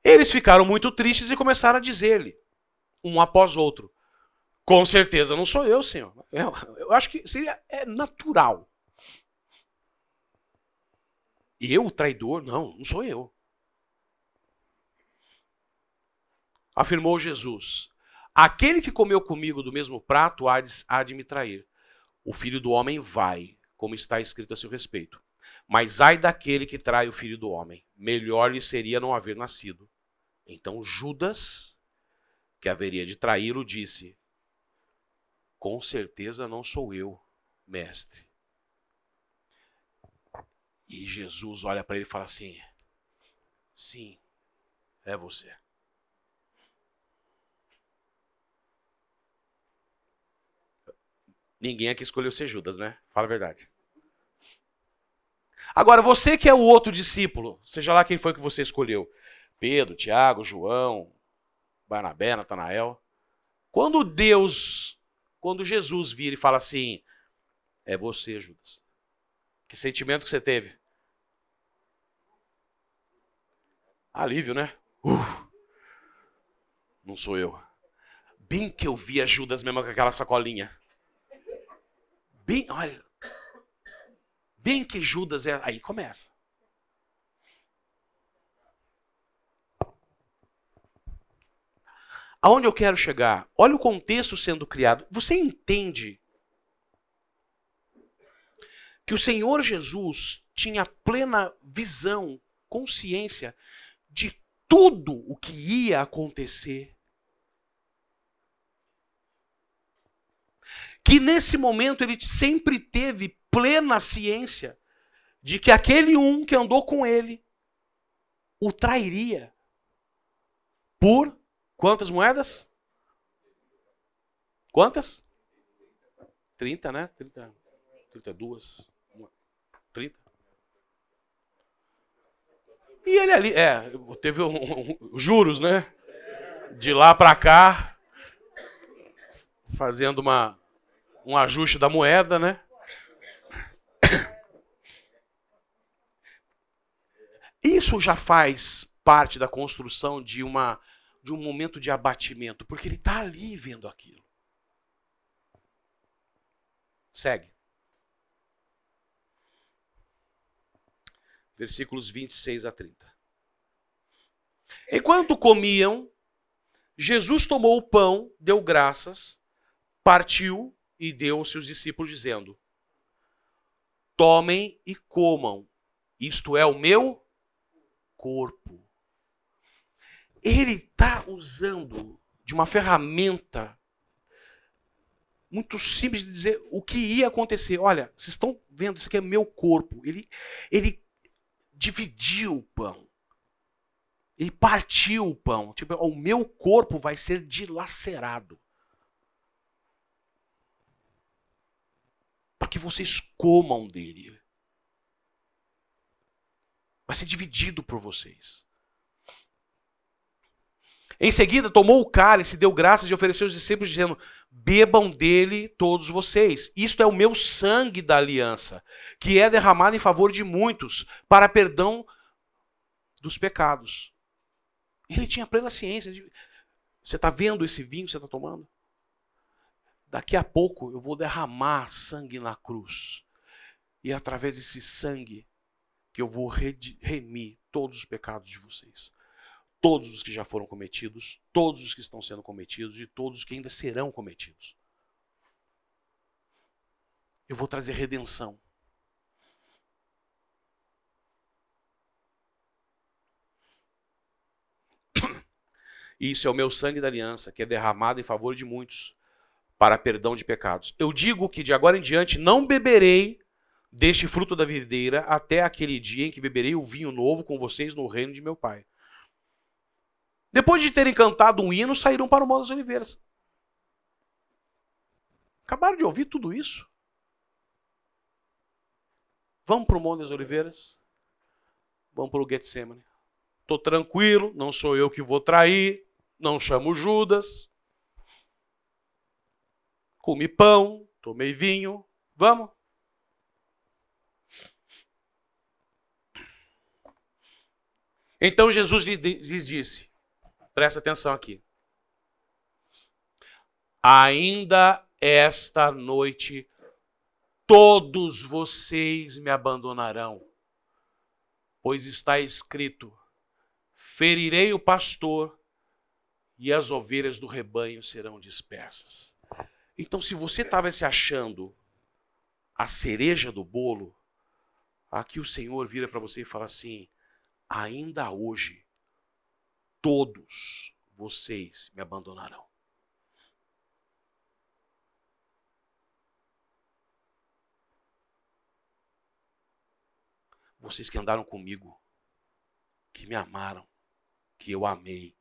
Eles ficaram muito tristes e começaram a dizer-lhe, um após outro: Com certeza não sou eu, senhor. Eu, eu acho que seria é natural. Eu, traidor? Não, não sou eu. Afirmou Jesus: Aquele que comeu comigo do mesmo prato há de, há de me trair. O filho do homem vai, como está escrito a seu respeito. Mas ai daquele que trai o filho do homem. Melhor lhe seria não haver nascido. Então Judas, que haveria de traí-lo, disse: Com certeza não sou eu, mestre. E Jesus olha para ele e fala assim: Sim, é você. Ninguém aqui escolheu ser Judas, né? Fala a verdade. Agora, você que é o outro discípulo, seja lá quem foi que você escolheu, Pedro, Tiago, João, Barnabé, Natanael. Quando Deus, quando Jesus vira e fala assim, é você, Judas. Que sentimento que você teve? Alívio, né? Não sou eu. Bem que eu via Judas mesmo com aquela sacolinha. Bem, olha. Bem que Judas é. Aí começa. Aonde eu quero chegar? Olha o contexto sendo criado. Você entende que o Senhor Jesus tinha plena visão, consciência de tudo o que ia acontecer? Que nesse momento ele sempre teve plena ciência de que aquele um que andou com ele o trairia por Quantas moedas? Quantas? 30, né? 30, 32. 30. E ele ali, é, teve um, um, juros, né? De lá para cá, fazendo uma, um ajuste da moeda, né? Isso já faz parte da construção de uma de um momento de abatimento, porque ele está ali vendo aquilo. Segue. Versículos 26 a 30. Enquanto comiam, Jesus tomou o pão, deu graças, partiu e deu aos seus discípulos, dizendo: Tomem e comam, isto é o meu corpo ele está usando de uma ferramenta muito simples de dizer o que ia acontecer. Olha, vocês estão vendo, isso aqui é meu corpo. Ele, ele dividiu o pão. Ele partiu o pão. Tipo, o meu corpo vai ser dilacerado. Para que vocês comam dele. Vai ser dividido por vocês. Em seguida, tomou o cálice, deu graças e ofereceu aos discípulos, dizendo: Bebam dele todos vocês. Isto é o meu sangue da aliança, que é derramado em favor de muitos, para perdão dos pecados. Ele tinha plena ciência. De... Você está vendo esse vinho que você está tomando? Daqui a pouco eu vou derramar sangue na cruz. E é através desse sangue que eu vou remir todos os pecados de vocês todos os que já foram cometidos, todos os que estão sendo cometidos e todos os que ainda serão cometidos. Eu vou trazer redenção. Isso é o meu sangue da aliança, que é derramado em favor de muitos, para perdão de pecados. Eu digo que de agora em diante não beberei deste fruto da videira até aquele dia em que beberei o vinho novo com vocês no reino de meu Pai. Depois de terem cantado um hino, saíram para o Monte das Oliveiras. Acabaram de ouvir tudo isso? Vamos para o Monte das Oliveiras? Vamos para o Getsemane. Estou tranquilo, não sou eu que vou trair, não chamo Judas. Comi pão, tomei vinho. Vamos? Então Jesus lhes disse: presta atenção aqui. Ainda esta noite todos vocês me abandonarão, pois está escrito: ferirei o pastor e as ovelhas do rebanho serão dispersas. Então, se você estava se achando a cereja do bolo, aqui o Senhor vira para você e fala assim: ainda hoje, todos vocês me abandonarão. Vocês que andaram comigo, que me amaram, que eu amei,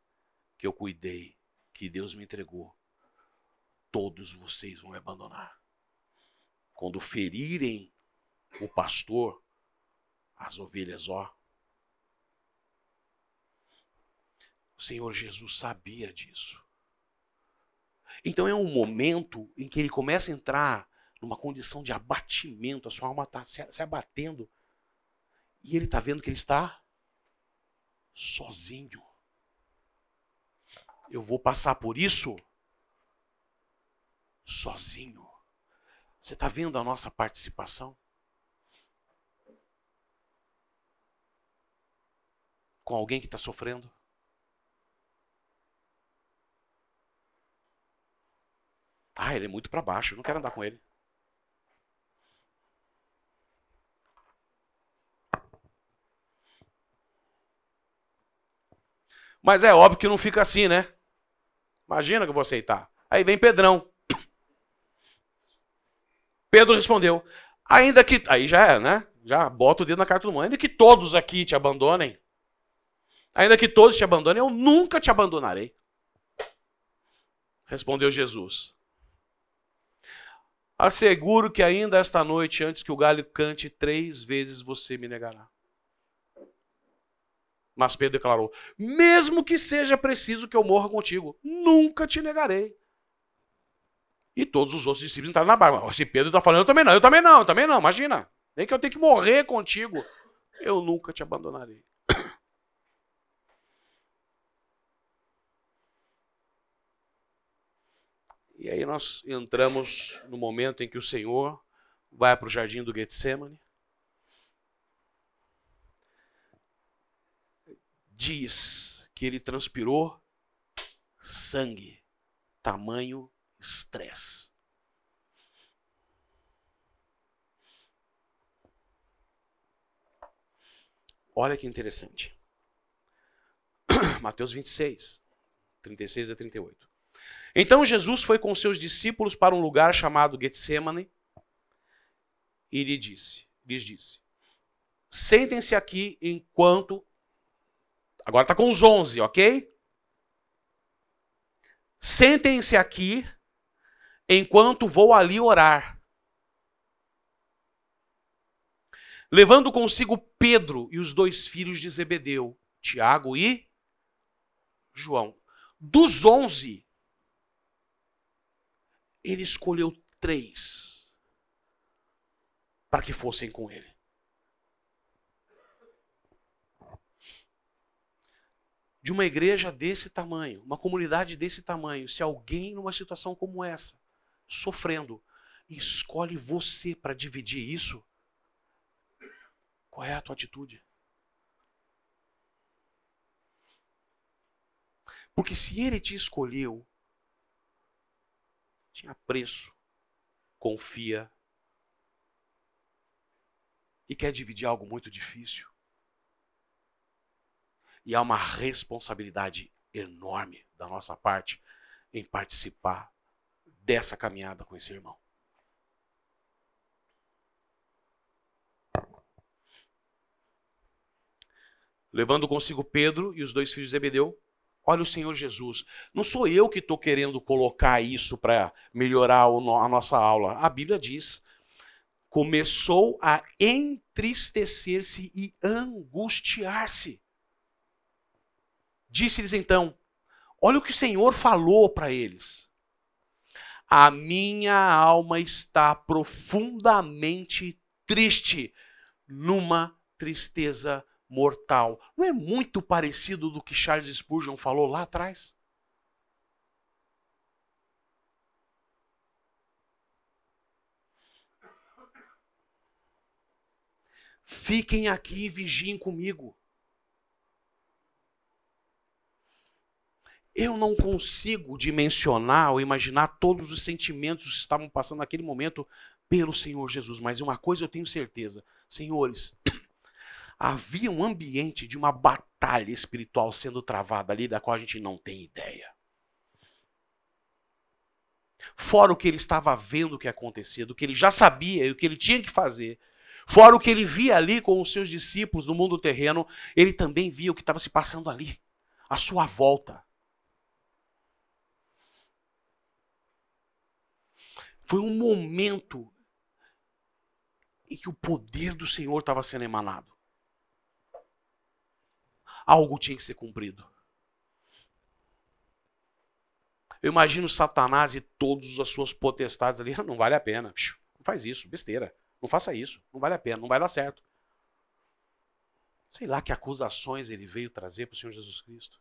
que eu cuidei, que Deus me entregou, todos vocês vão me abandonar. Quando ferirem o pastor, as ovelhas, ó. O Senhor Jesus sabia disso. Então é um momento em que ele começa a entrar numa condição de abatimento, a sua alma está se, abatendo. E ele está vendo que ele está sozinho. Eu vou passar por isso sozinho. Você está vendo a nossa participação? Com alguém que está sofrendo? Ah, ele é muito para baixo, eu não quero andar com ele. Mas é óbvio que não fica assim, né? Imagina que eu vou aceitar. Aí vem Pedrão. Pedro respondeu: Ainda que. Aí já é, né? Já bota o dedo na carta do mundo. Ainda que todos aqui te abandonem. Ainda que todos te abandonem, eu nunca te abandonarei. Respondeu Jesus. Asseguro que ainda esta noite, antes que o galho cante, três vezes você me negará. Mas Pedro declarou: Mesmo que seja preciso que eu morra contigo, nunca te negarei. E todos os outros discípulos entraram na barca. Se Pedro está falando, eu também não, eu também não, eu também não, imagina. Nem que eu tenha que morrer contigo, eu nunca te abandonarei. E aí nós entramos no momento em que o Senhor vai para o jardim do Getsemane. Diz que ele transpirou sangue, tamanho estresse. Olha que interessante. Mateus 26, 36 a 38. Então Jesus foi com seus discípulos para um lugar chamado Getsemane e lhe disse, lhes disse: Sentem-se aqui enquanto Agora está com os 11, ok? Sentem-se aqui enquanto vou ali orar. Levando consigo Pedro e os dois filhos de Zebedeu, Tiago e João. Dos onze, ele escolheu três para que fossem com ele. de uma igreja desse tamanho, uma comunidade desse tamanho, se alguém numa situação como essa, sofrendo, escolhe você para dividir isso, qual é a tua atitude? Porque se ele te escolheu, tinha preço, confia e quer dividir algo muito difícil. E há uma responsabilidade enorme da nossa parte em participar dessa caminhada com esse irmão. Levando consigo Pedro e os dois filhos de Zebedeu, olha o Senhor Jesus. Não sou eu que estou querendo colocar isso para melhorar a nossa aula. A Bíblia diz: começou a entristecer-se e angustiar-se. Disse-lhes então: Olha o que o Senhor falou para eles. A minha alma está profundamente triste, numa tristeza mortal. Não é muito parecido do que Charles Spurgeon falou lá atrás? Fiquem aqui e vigiem comigo. Eu não consigo dimensionar ou imaginar todos os sentimentos que estavam passando naquele momento pelo Senhor Jesus, mas uma coisa eu tenho certeza, senhores, havia um ambiente de uma batalha espiritual sendo travada ali, da qual a gente não tem ideia. Fora o que ele estava vendo que acontecia, do que ele já sabia e o que ele tinha que fazer, fora o que ele via ali com os seus discípulos no mundo terreno, ele também via o que estava se passando ali, à sua volta. Foi um momento em que o poder do Senhor estava sendo emanado. Algo tinha que ser cumprido. Eu imagino Satanás e todas as suas potestades ali. Não vale a pena. Não faz isso, besteira. Não faça isso. Não vale a pena, não vai dar certo. Sei lá que acusações ele veio trazer para o Senhor Jesus Cristo.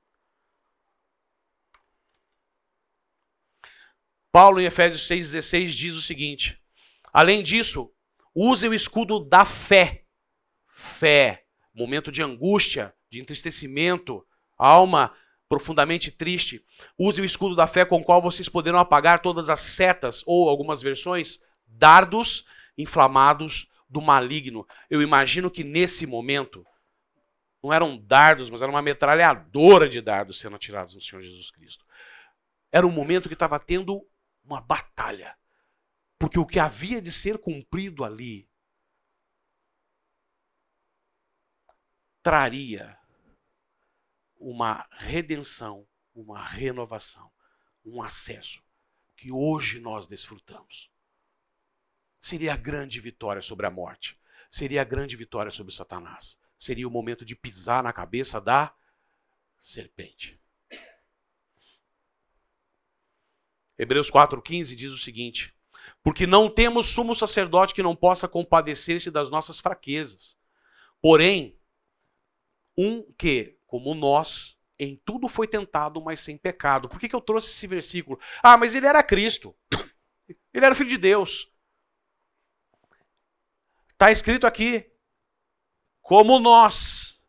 Paulo, em Efésios 6,16, diz o seguinte: além disso, use o escudo da fé. Fé, momento de angústia, de entristecimento, alma profundamente triste. Use o escudo da fé com o qual vocês poderão apagar todas as setas, ou algumas versões, dardos inflamados do maligno. Eu imagino que nesse momento, não eram dardos, mas era uma metralhadora de dardos sendo atirados no Senhor Jesus Cristo. Era um momento que estava tendo uma batalha. Porque o que havia de ser cumprido ali traria uma redenção, uma renovação, um acesso que hoje nós desfrutamos. Seria a grande vitória sobre a morte, seria a grande vitória sobre Satanás, seria o momento de pisar na cabeça da serpente. Hebreus 4,15 diz o seguinte: Porque não temos sumo sacerdote que não possa compadecer-se das nossas fraquezas. Porém, um que, como nós, em tudo foi tentado, mas sem pecado. Por que, que eu trouxe esse versículo? Ah, mas ele era Cristo. Ele era filho de Deus. Está escrito aqui. Como nós.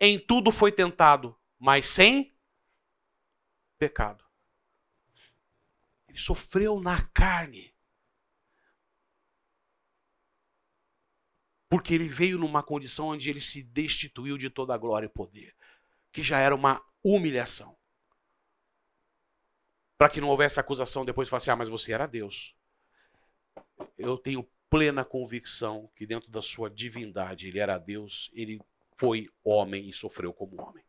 Em tudo foi tentado, mas sem pecado. Ele sofreu na carne. Porque ele veio numa condição onde ele se destituiu de toda a glória e poder, que já era uma humilhação. Para que não houvesse acusação depois de falar assim: ah, mas você era Deus. Eu tenho plena convicção que dentro da sua divindade ele era Deus, ele foi homem e sofreu como homem.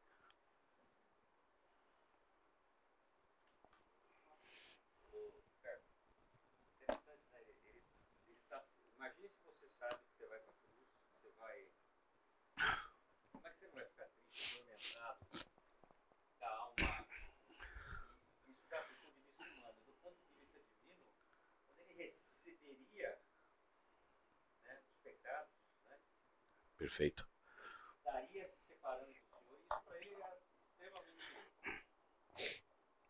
Perfeito.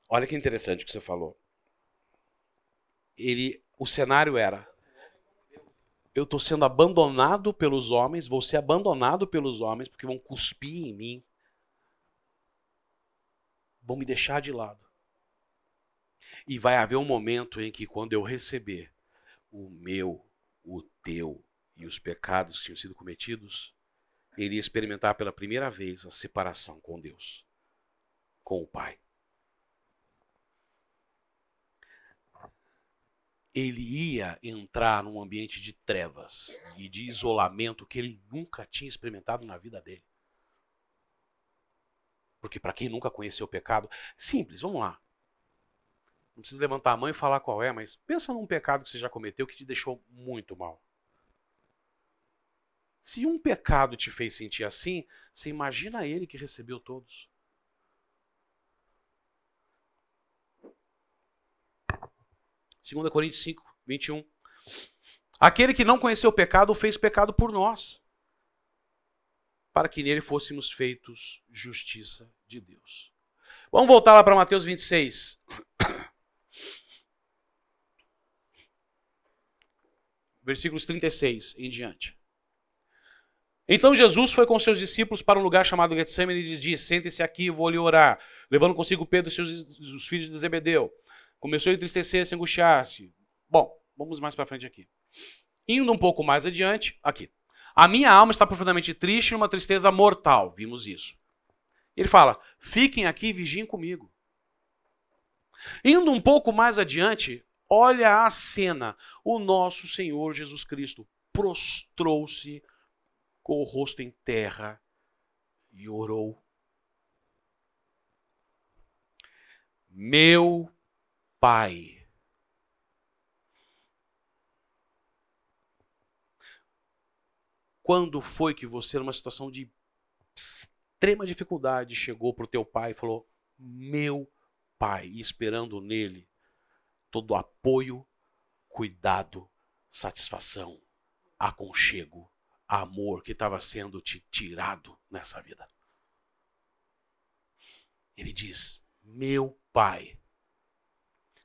Olha que interessante o que você falou. Ele, o cenário era: eu estou sendo abandonado pelos homens, vou ser abandonado pelos homens porque vão cuspir em mim, vão me deixar de lado. E vai haver um momento em que, quando eu receber o meu, o teu, e os pecados que tinham sido cometidos, ele ia experimentar pela primeira vez a separação com Deus, com o Pai. Ele ia entrar num ambiente de trevas e de isolamento que ele nunca tinha experimentado na vida dele. Porque para quem nunca conheceu o pecado, simples, vamos lá. Não precisa levantar a mão e falar qual é, mas pensa num pecado que você já cometeu que te deixou muito mal. Se um pecado te fez sentir assim, você imagina ele que recebeu todos. Segunda Coríntios 5, 21. Aquele que não conheceu o pecado fez pecado por nós, para que nele fôssemos feitos justiça de Deus. Vamos voltar lá para Mateus 26. Versículos 36 em diante. Então Jesus foi com seus discípulos para um lugar chamado Getsemane e lhes disse: Sente-se aqui, vou lhe orar. Levando consigo Pedro e seus os filhos de Zebedeu. Começou a entristecer-se, angustiar-se. Bom, vamos mais para frente aqui. Indo um pouco mais adiante, aqui. A minha alma está profundamente triste, numa tristeza mortal. Vimos isso. Ele fala: fiquem aqui e vigiem comigo. Indo um pouco mais adiante, olha a cena. O nosso Senhor Jesus Cristo prostrou-se com o rosto em terra e orou. Meu Pai. Quando foi que você, numa situação de extrema dificuldade, chegou para o teu pai e falou: Meu pai, e esperando nele todo apoio, cuidado, satisfação, aconchego, amor que estava sendo te tirado nessa vida. Ele diz: Meu pai,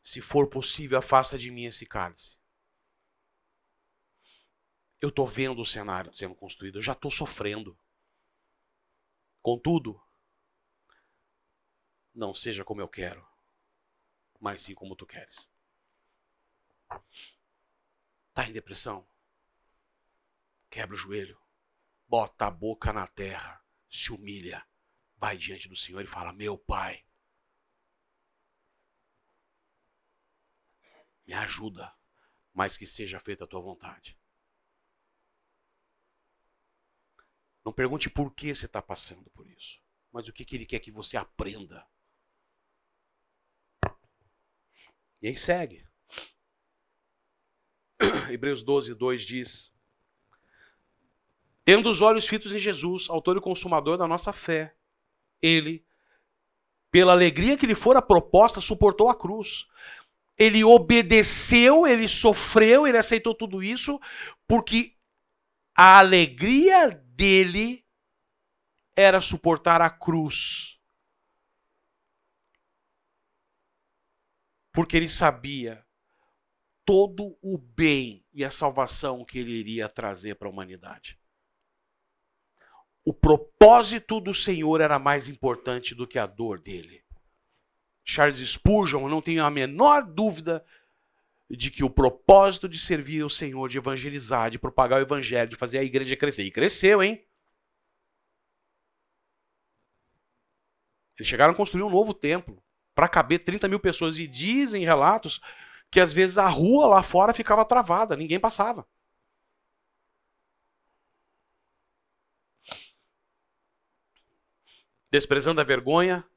se for possível, afasta de mim esse cálice. Eu estou vendo o cenário sendo construído, eu já estou sofrendo. Contudo, não seja como eu quero, mas sim como tu queres. Está em depressão? Quebra o joelho, bota a boca na terra, se humilha, vai diante do Senhor e fala: Meu Pai, me ajuda, mas que seja feita a tua vontade. Não pergunte por que você está passando por isso, mas o que, que ele quer que você aprenda. E aí segue. Hebreus 12, 2 diz: Tendo os olhos fitos em Jesus, autor e consumador da nossa fé, ele, pela alegria que lhe fora proposta, suportou a cruz. Ele obedeceu, ele sofreu, ele aceitou tudo isso, porque a alegria dele era suportar a cruz. Porque ele sabia todo o bem e a salvação que ele iria trazer para a humanidade. O propósito do Senhor era mais importante do que a dor dele. Charles Spurgeon, não tenho a menor dúvida de que o propósito de servir ao Senhor, de evangelizar, de propagar o evangelho, de fazer a igreja crescer. E cresceu, hein? Eles chegaram a construir um novo templo para caber 30 mil pessoas. E dizem relatos que às vezes a rua lá fora ficava travada, ninguém passava. Desprezando a vergonha,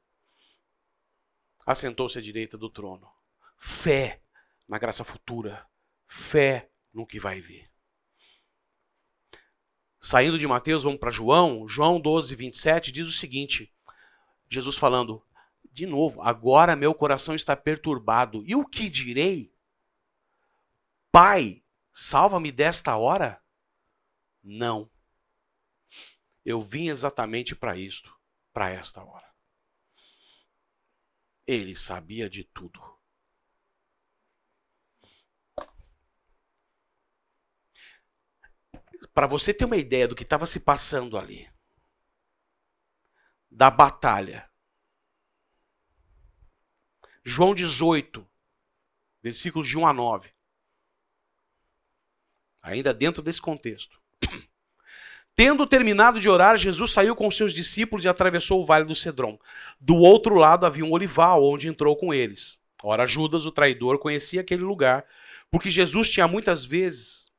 assentou-se à direita do trono. Fé na graça futura, fé no que vai vir. Saindo de Mateus, vamos para João. João 12, 27 diz o seguinte: Jesus falando, de novo, agora meu coração está perturbado. E o que direi? Pai, salva-me desta hora? Não. Eu vim exatamente para isto, para esta hora. Ele sabia de tudo. para você ter uma ideia do que estava se passando ali, da batalha. João 18, versículos de 1 a 9. Ainda dentro desse contexto. Tendo terminado de orar, Jesus saiu com seus discípulos e atravessou o vale do Cedron. Do outro lado havia um olival, onde entrou com eles. Ora, Judas, o traidor, conhecia aquele lugar, porque Jesus tinha muitas vezes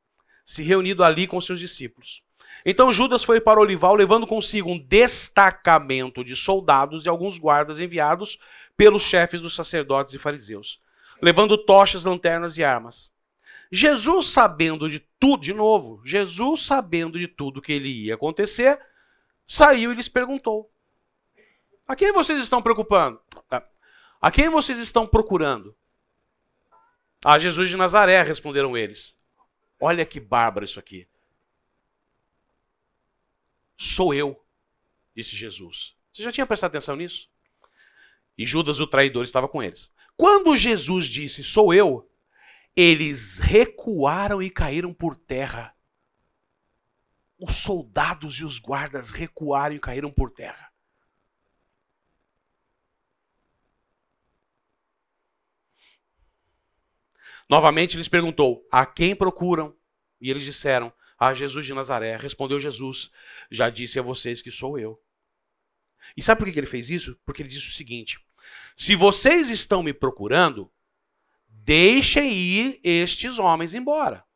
se reunido ali com seus discípulos. Então Judas foi para o olival, levando consigo um destacamento de soldados e alguns guardas enviados pelos chefes dos sacerdotes e fariseus, levando tochas, lanternas e armas. Jesus, sabendo de tudo, de novo, Jesus, sabendo de tudo que ele ia acontecer, saiu e lhes perguntou: A quem vocês estão preocupando? A quem vocês estão procurando? A Jesus de Nazaré, responderam eles. Olha que bárbaro isso aqui. Sou eu, disse Jesus. Você já tinha prestado atenção nisso? E Judas, o traidor, estava com eles. Quando Jesus disse, sou eu, eles recuaram e caíram por terra. Os soldados e os guardas recuaram e caíram por terra. Novamente lhes perguntou: A quem procuram? E eles disseram: A Jesus de Nazaré. Respondeu Jesus: Já disse a vocês que sou eu. E sabe por que ele fez isso? Porque ele disse o seguinte: Se vocês estão me procurando, deixem ir estes homens embora.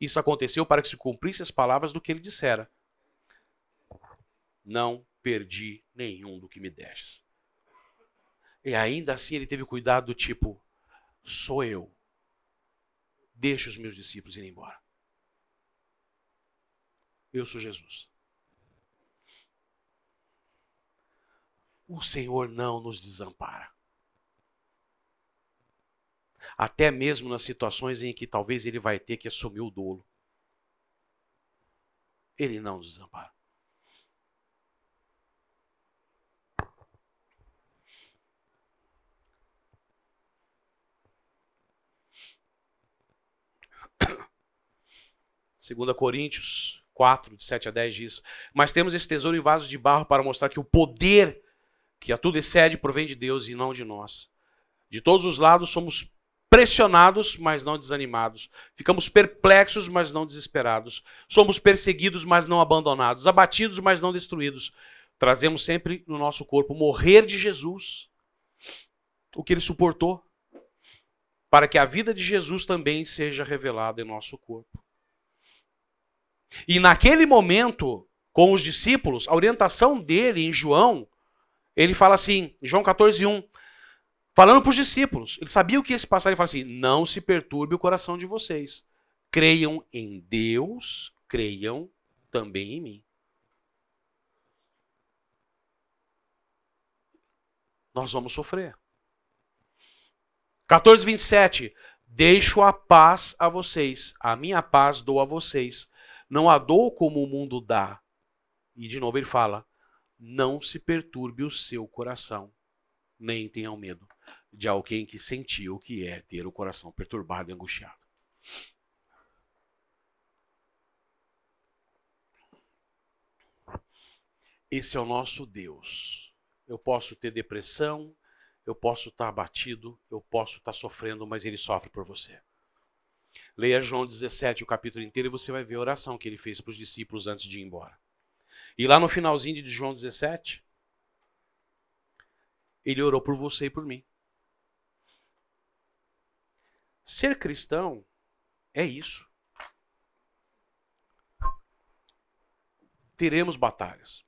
Isso aconteceu para que se cumprisse as palavras do que ele dissera. Não perdi nenhum do que me destes. E ainda assim ele teve cuidado do tipo: sou eu. Deixa os meus discípulos irem embora. Eu sou Jesus. O Senhor não nos desampara. Até mesmo nas situações em que talvez ele vai ter que assumir o dolo. Ele não nos desampara. Segunda Coríntios 4, de 7 a 10 diz: Mas temos esse tesouro em vasos de barro para mostrar que o poder que a tudo excede provém de Deus e não de nós. De todos os lados somos pressionados, mas não desanimados. Ficamos perplexos, mas não desesperados. Somos perseguidos, mas não abandonados. Abatidos, mas não destruídos. Trazemos sempre no nosso corpo morrer de Jesus, o que ele suportou, para que a vida de Jesus também seja revelada em nosso corpo. E naquele momento, com os discípulos, a orientação dele em João, ele fala assim, João 14, 1, falando para os discípulos, ele sabia o que ia se passar, ele fala assim: não se perturbe o coração de vocês. Creiam em Deus, creiam também em mim. Nós vamos sofrer. 14, 27. Deixo a paz a vocês, a minha paz dou a vocês. Não a dou como o mundo dá. E de novo ele fala: não se perturbe o seu coração, nem tenham medo de alguém que sentiu o que é ter o coração perturbado e angustiado. Esse é o nosso Deus. Eu posso ter depressão, eu posso estar abatido, eu posso estar sofrendo, mas ele sofre por você. Leia João 17, o capítulo inteiro, e você vai ver a oração que ele fez para os discípulos antes de ir embora. E lá no finalzinho de João 17, ele orou por você e por mim. Ser cristão é isso. Teremos batalhas.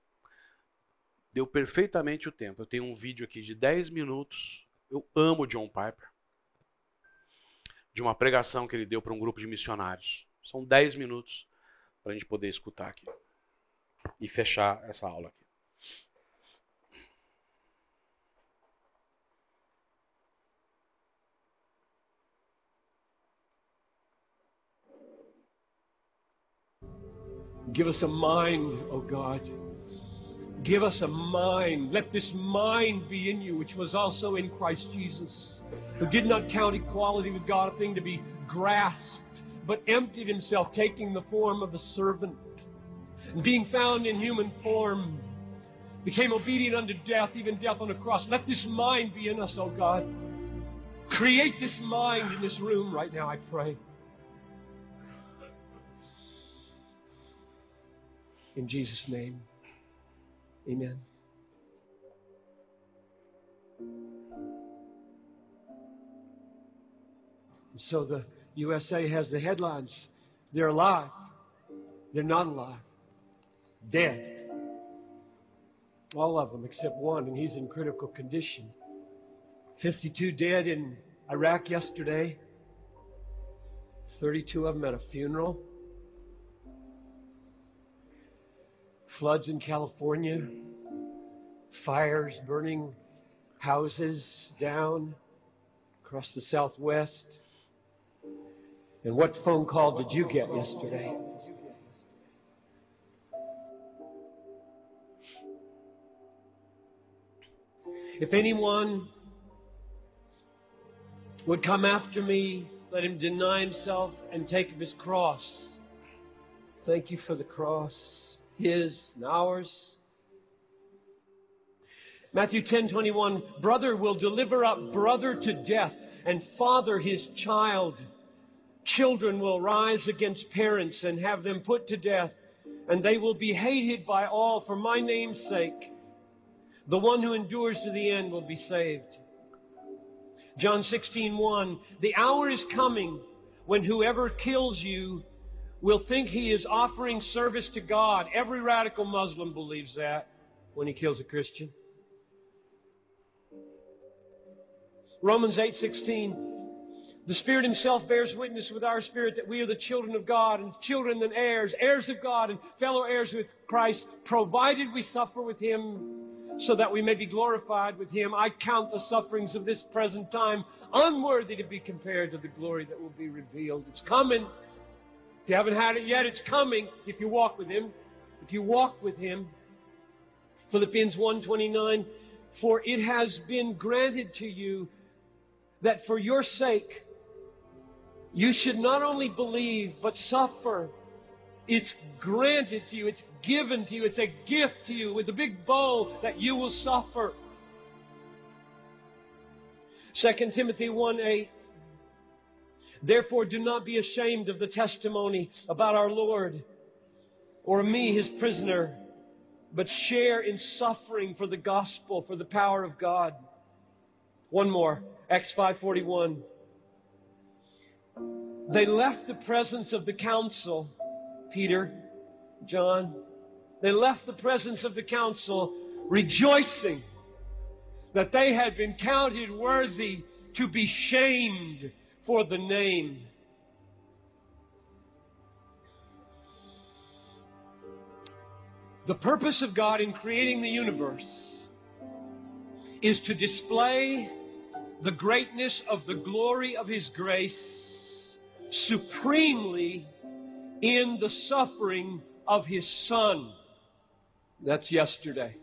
Deu perfeitamente o tempo. Eu tenho um vídeo aqui de 10 minutos. Eu amo John Piper de uma pregação que ele deu para um grupo de missionários. São 10 minutos para a gente poder escutar aqui e fechar essa aula aqui. Give us a mind, O oh God. Give us a mind. Let this mind be in you, which was also in Christ Jesus. who did not count equality with God a thing to be grasped, but emptied himself, taking the form of a servant, and being found in human form, became obedient unto death, even death on a cross. Let this mind be in us, O God. Create this mind in this room right now, I pray. In Jesus' name, amen. So the USA has the headlines they're alive, they're not alive, dead. All of them except one, and he's in critical condition. 52 dead in Iraq yesterday, 32 of them at a funeral. floods in California, fires burning houses down across the Southwest. And what phone call did you get yesterday? If anyone would come after me, let him deny himself and take up his cross. Thank you for the cross his and ours. Matthew 10 21, brother will deliver up brother to death, and father his child. Children will rise against parents and have them put to death, and they will be hated by all for my name's sake. The one who endures to the end will be saved. John 16 1, the hour is coming when whoever kills you will think he is offering service to God. Every radical Muslim believes that when he kills a Christian. Romans 8:16 The Spirit himself bears witness with our spirit that we are the children of God and children and heirs, heirs of God and fellow heirs with Christ, provided we suffer with him so that we may be glorified with him. I count the sufferings of this present time unworthy to be compared to the glory that will be revealed. It's coming. If you haven't had it yet, it's coming if you walk with him. If you walk with him. Philippians 1:29 For it has been granted to you that for your sake you should not only believe but suffer. It's granted to you, it's given to you, it's a gift to you with a big bow that you will suffer. 2 Timothy 1 8. Therefore, do not be ashamed of the testimony about our Lord or me, his prisoner, but share in suffering for the gospel, for the power of God. One more, Acts 5:41. They left the presence of the council, Peter, John. They left the presence of the council rejoicing that they had been counted worthy to be shamed for the name. The purpose of God in creating the universe is to display the greatness of the glory of His grace supremely in the suffering of His Son. That's yesterday.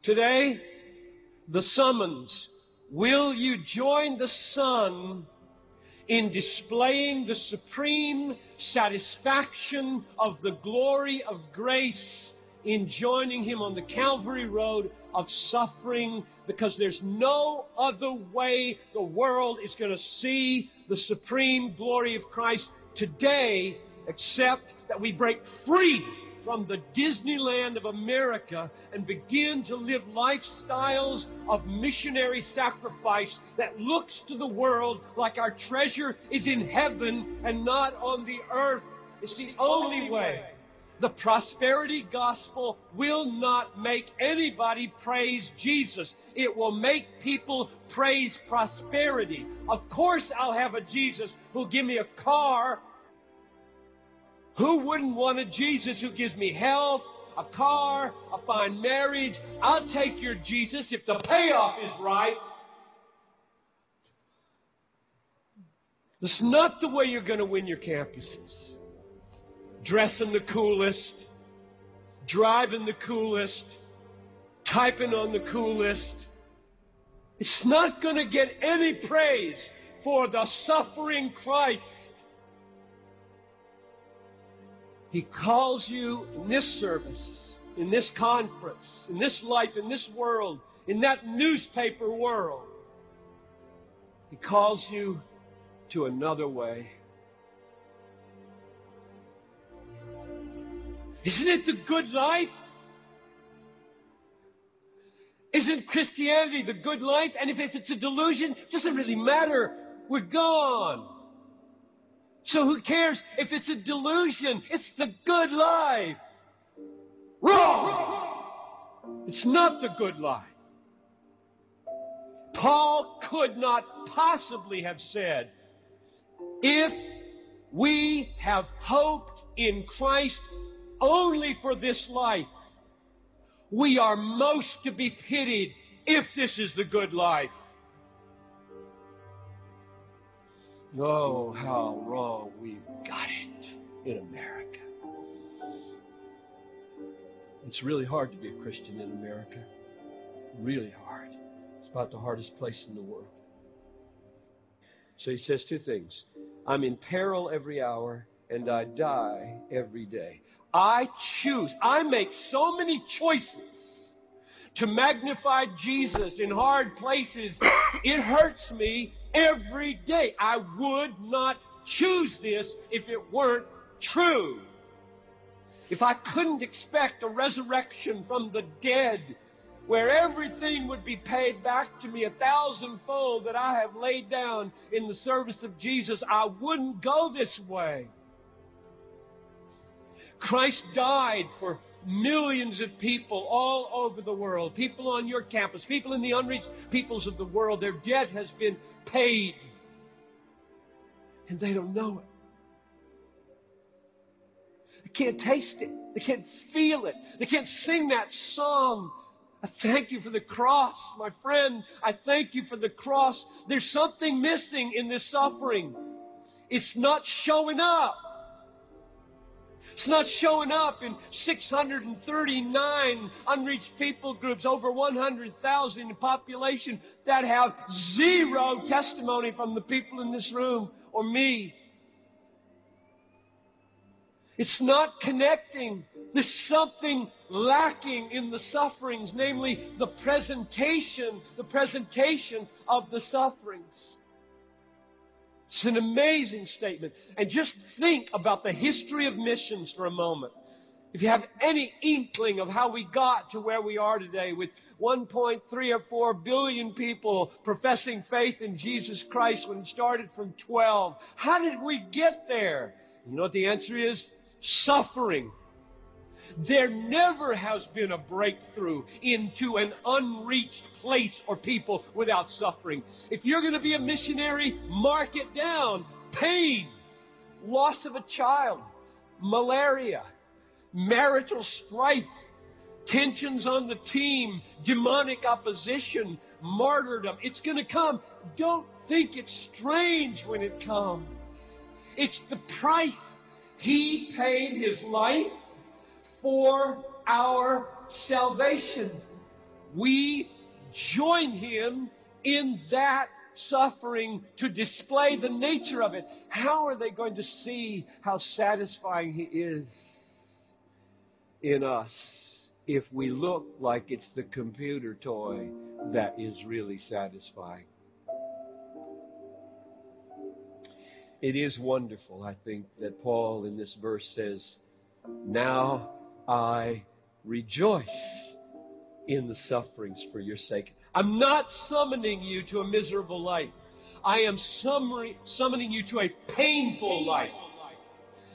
Today, the summons Will you join the Son in displaying the supreme satisfaction of the glory of grace in joining Him on the Calvary Road of suffering? Because there's no other way the world is going to see the supreme glory of Christ today except that we break free from the Disneyland of America and begin to live lifestyles of missionary sacrifice that looks to the world like our treasure is in heaven and not on the earth. It's the only way. The prosperity gospel will not make anybody praise Jesus. It will make people praise prosperity. Of course, I'll have a Jesus who'll give me a car who wouldn't want a Jesus who gives me health, a car, a fine marriage? I'll take your Jesus if the payoff is right. This is not the way you're going to win your campuses. Dressing the coolest, driving the coolest, typing on the coolest. It's not going to get any praise for the suffering Christ. He calls you in this service, in this conference, in this life, in this world, in that newspaper world. He calls you to another way. Isn't it the good life? Isn't Christianity the good life? And if, if it's a delusion, doesn't really matter. We're gone. So who cares if it's a delusion? It's the good life. Wrong! It's not the good life. Paul could not possibly have said, if we have hoped in Christ only for this life, we are most to be pitied if this is the good life. Oh, how wrong we've got it in America. It's really hard to be a Christian in America. really hard. It's about the hardest place in the world. So he says two things I'm in peril every hour, and I die every day. I choose, I make so many choices to magnify Jesus in hard places. It hurts me every day. I would not choose this if it weren't true. If I couldn't expect a resurrection from the dead, where everything would be paid back to me a thousandfold that I have laid down in the service of Jesus, I wouldn't go this way. Christ died for millions of people all over the world, people on your campus, people in the unreached peoples of the world. Their debt has been paid, and they don't know it. They can't taste it, they can't feel it, they can't sing that song. I thank you for the cross, my friend. I thank you for the cross. There's something missing in this suffering. It's not showing up. It's not showing up in 639 unreached people groups, over 100,000 in population that have zero testimony from the people in this room or me. It's not connecting. There's something lacking in the sufferings, namely the presentation, the presentation of the sufferings. It's an amazing statement. And just think about the history of missions for a moment. If you have any inkling of how we got to where we are today with 1.3 or 4 billion people professing faith in Jesus Christ when it started from 12, how did we get there? You know what the answer is? Suffering. There never has been a breakthrough into an unreached place or people without suffering. If you're going to be a missionary, mark it down. Pain, loss of a child, malaria, marital strife, tensions on the team, demonic opposition, martyrdom. It's going to come. Don't think it's strange when it comes. It's the price. He paid his life for our salvation. We join him in that suffering to display the nature of it. How are they going to see how satisfying he is in us if we look like it's the computer toy that is really satisfying? It is wonderful, I think, that Paul in this verse says, Now I rejoice in the sufferings for your sake. I'm not summoning you to a miserable life. I am summary, summoning you to a painful life.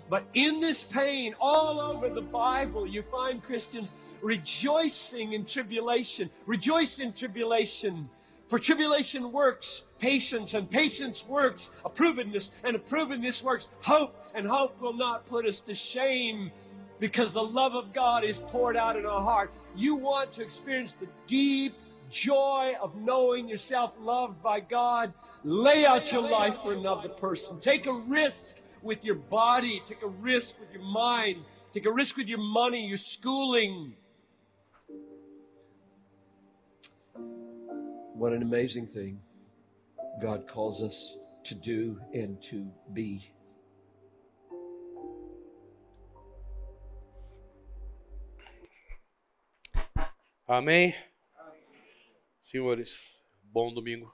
But in this pain, all over the Bible, you find Christians rejoicing in tribulation. Rejoice in tribulation. For tribulation works patience, and patience works approvenness, and approvenness works hope, and hope will not put us to shame because the love of God is poured out in our heart. You want to experience the deep joy of knowing yourself loved by God. Lay out your life for another person. Take a risk with your body, take a risk with your mind, take a risk with your money, your schooling. What an amazing thing God calls us to do and to be. Amém? Senhores, bom domingo.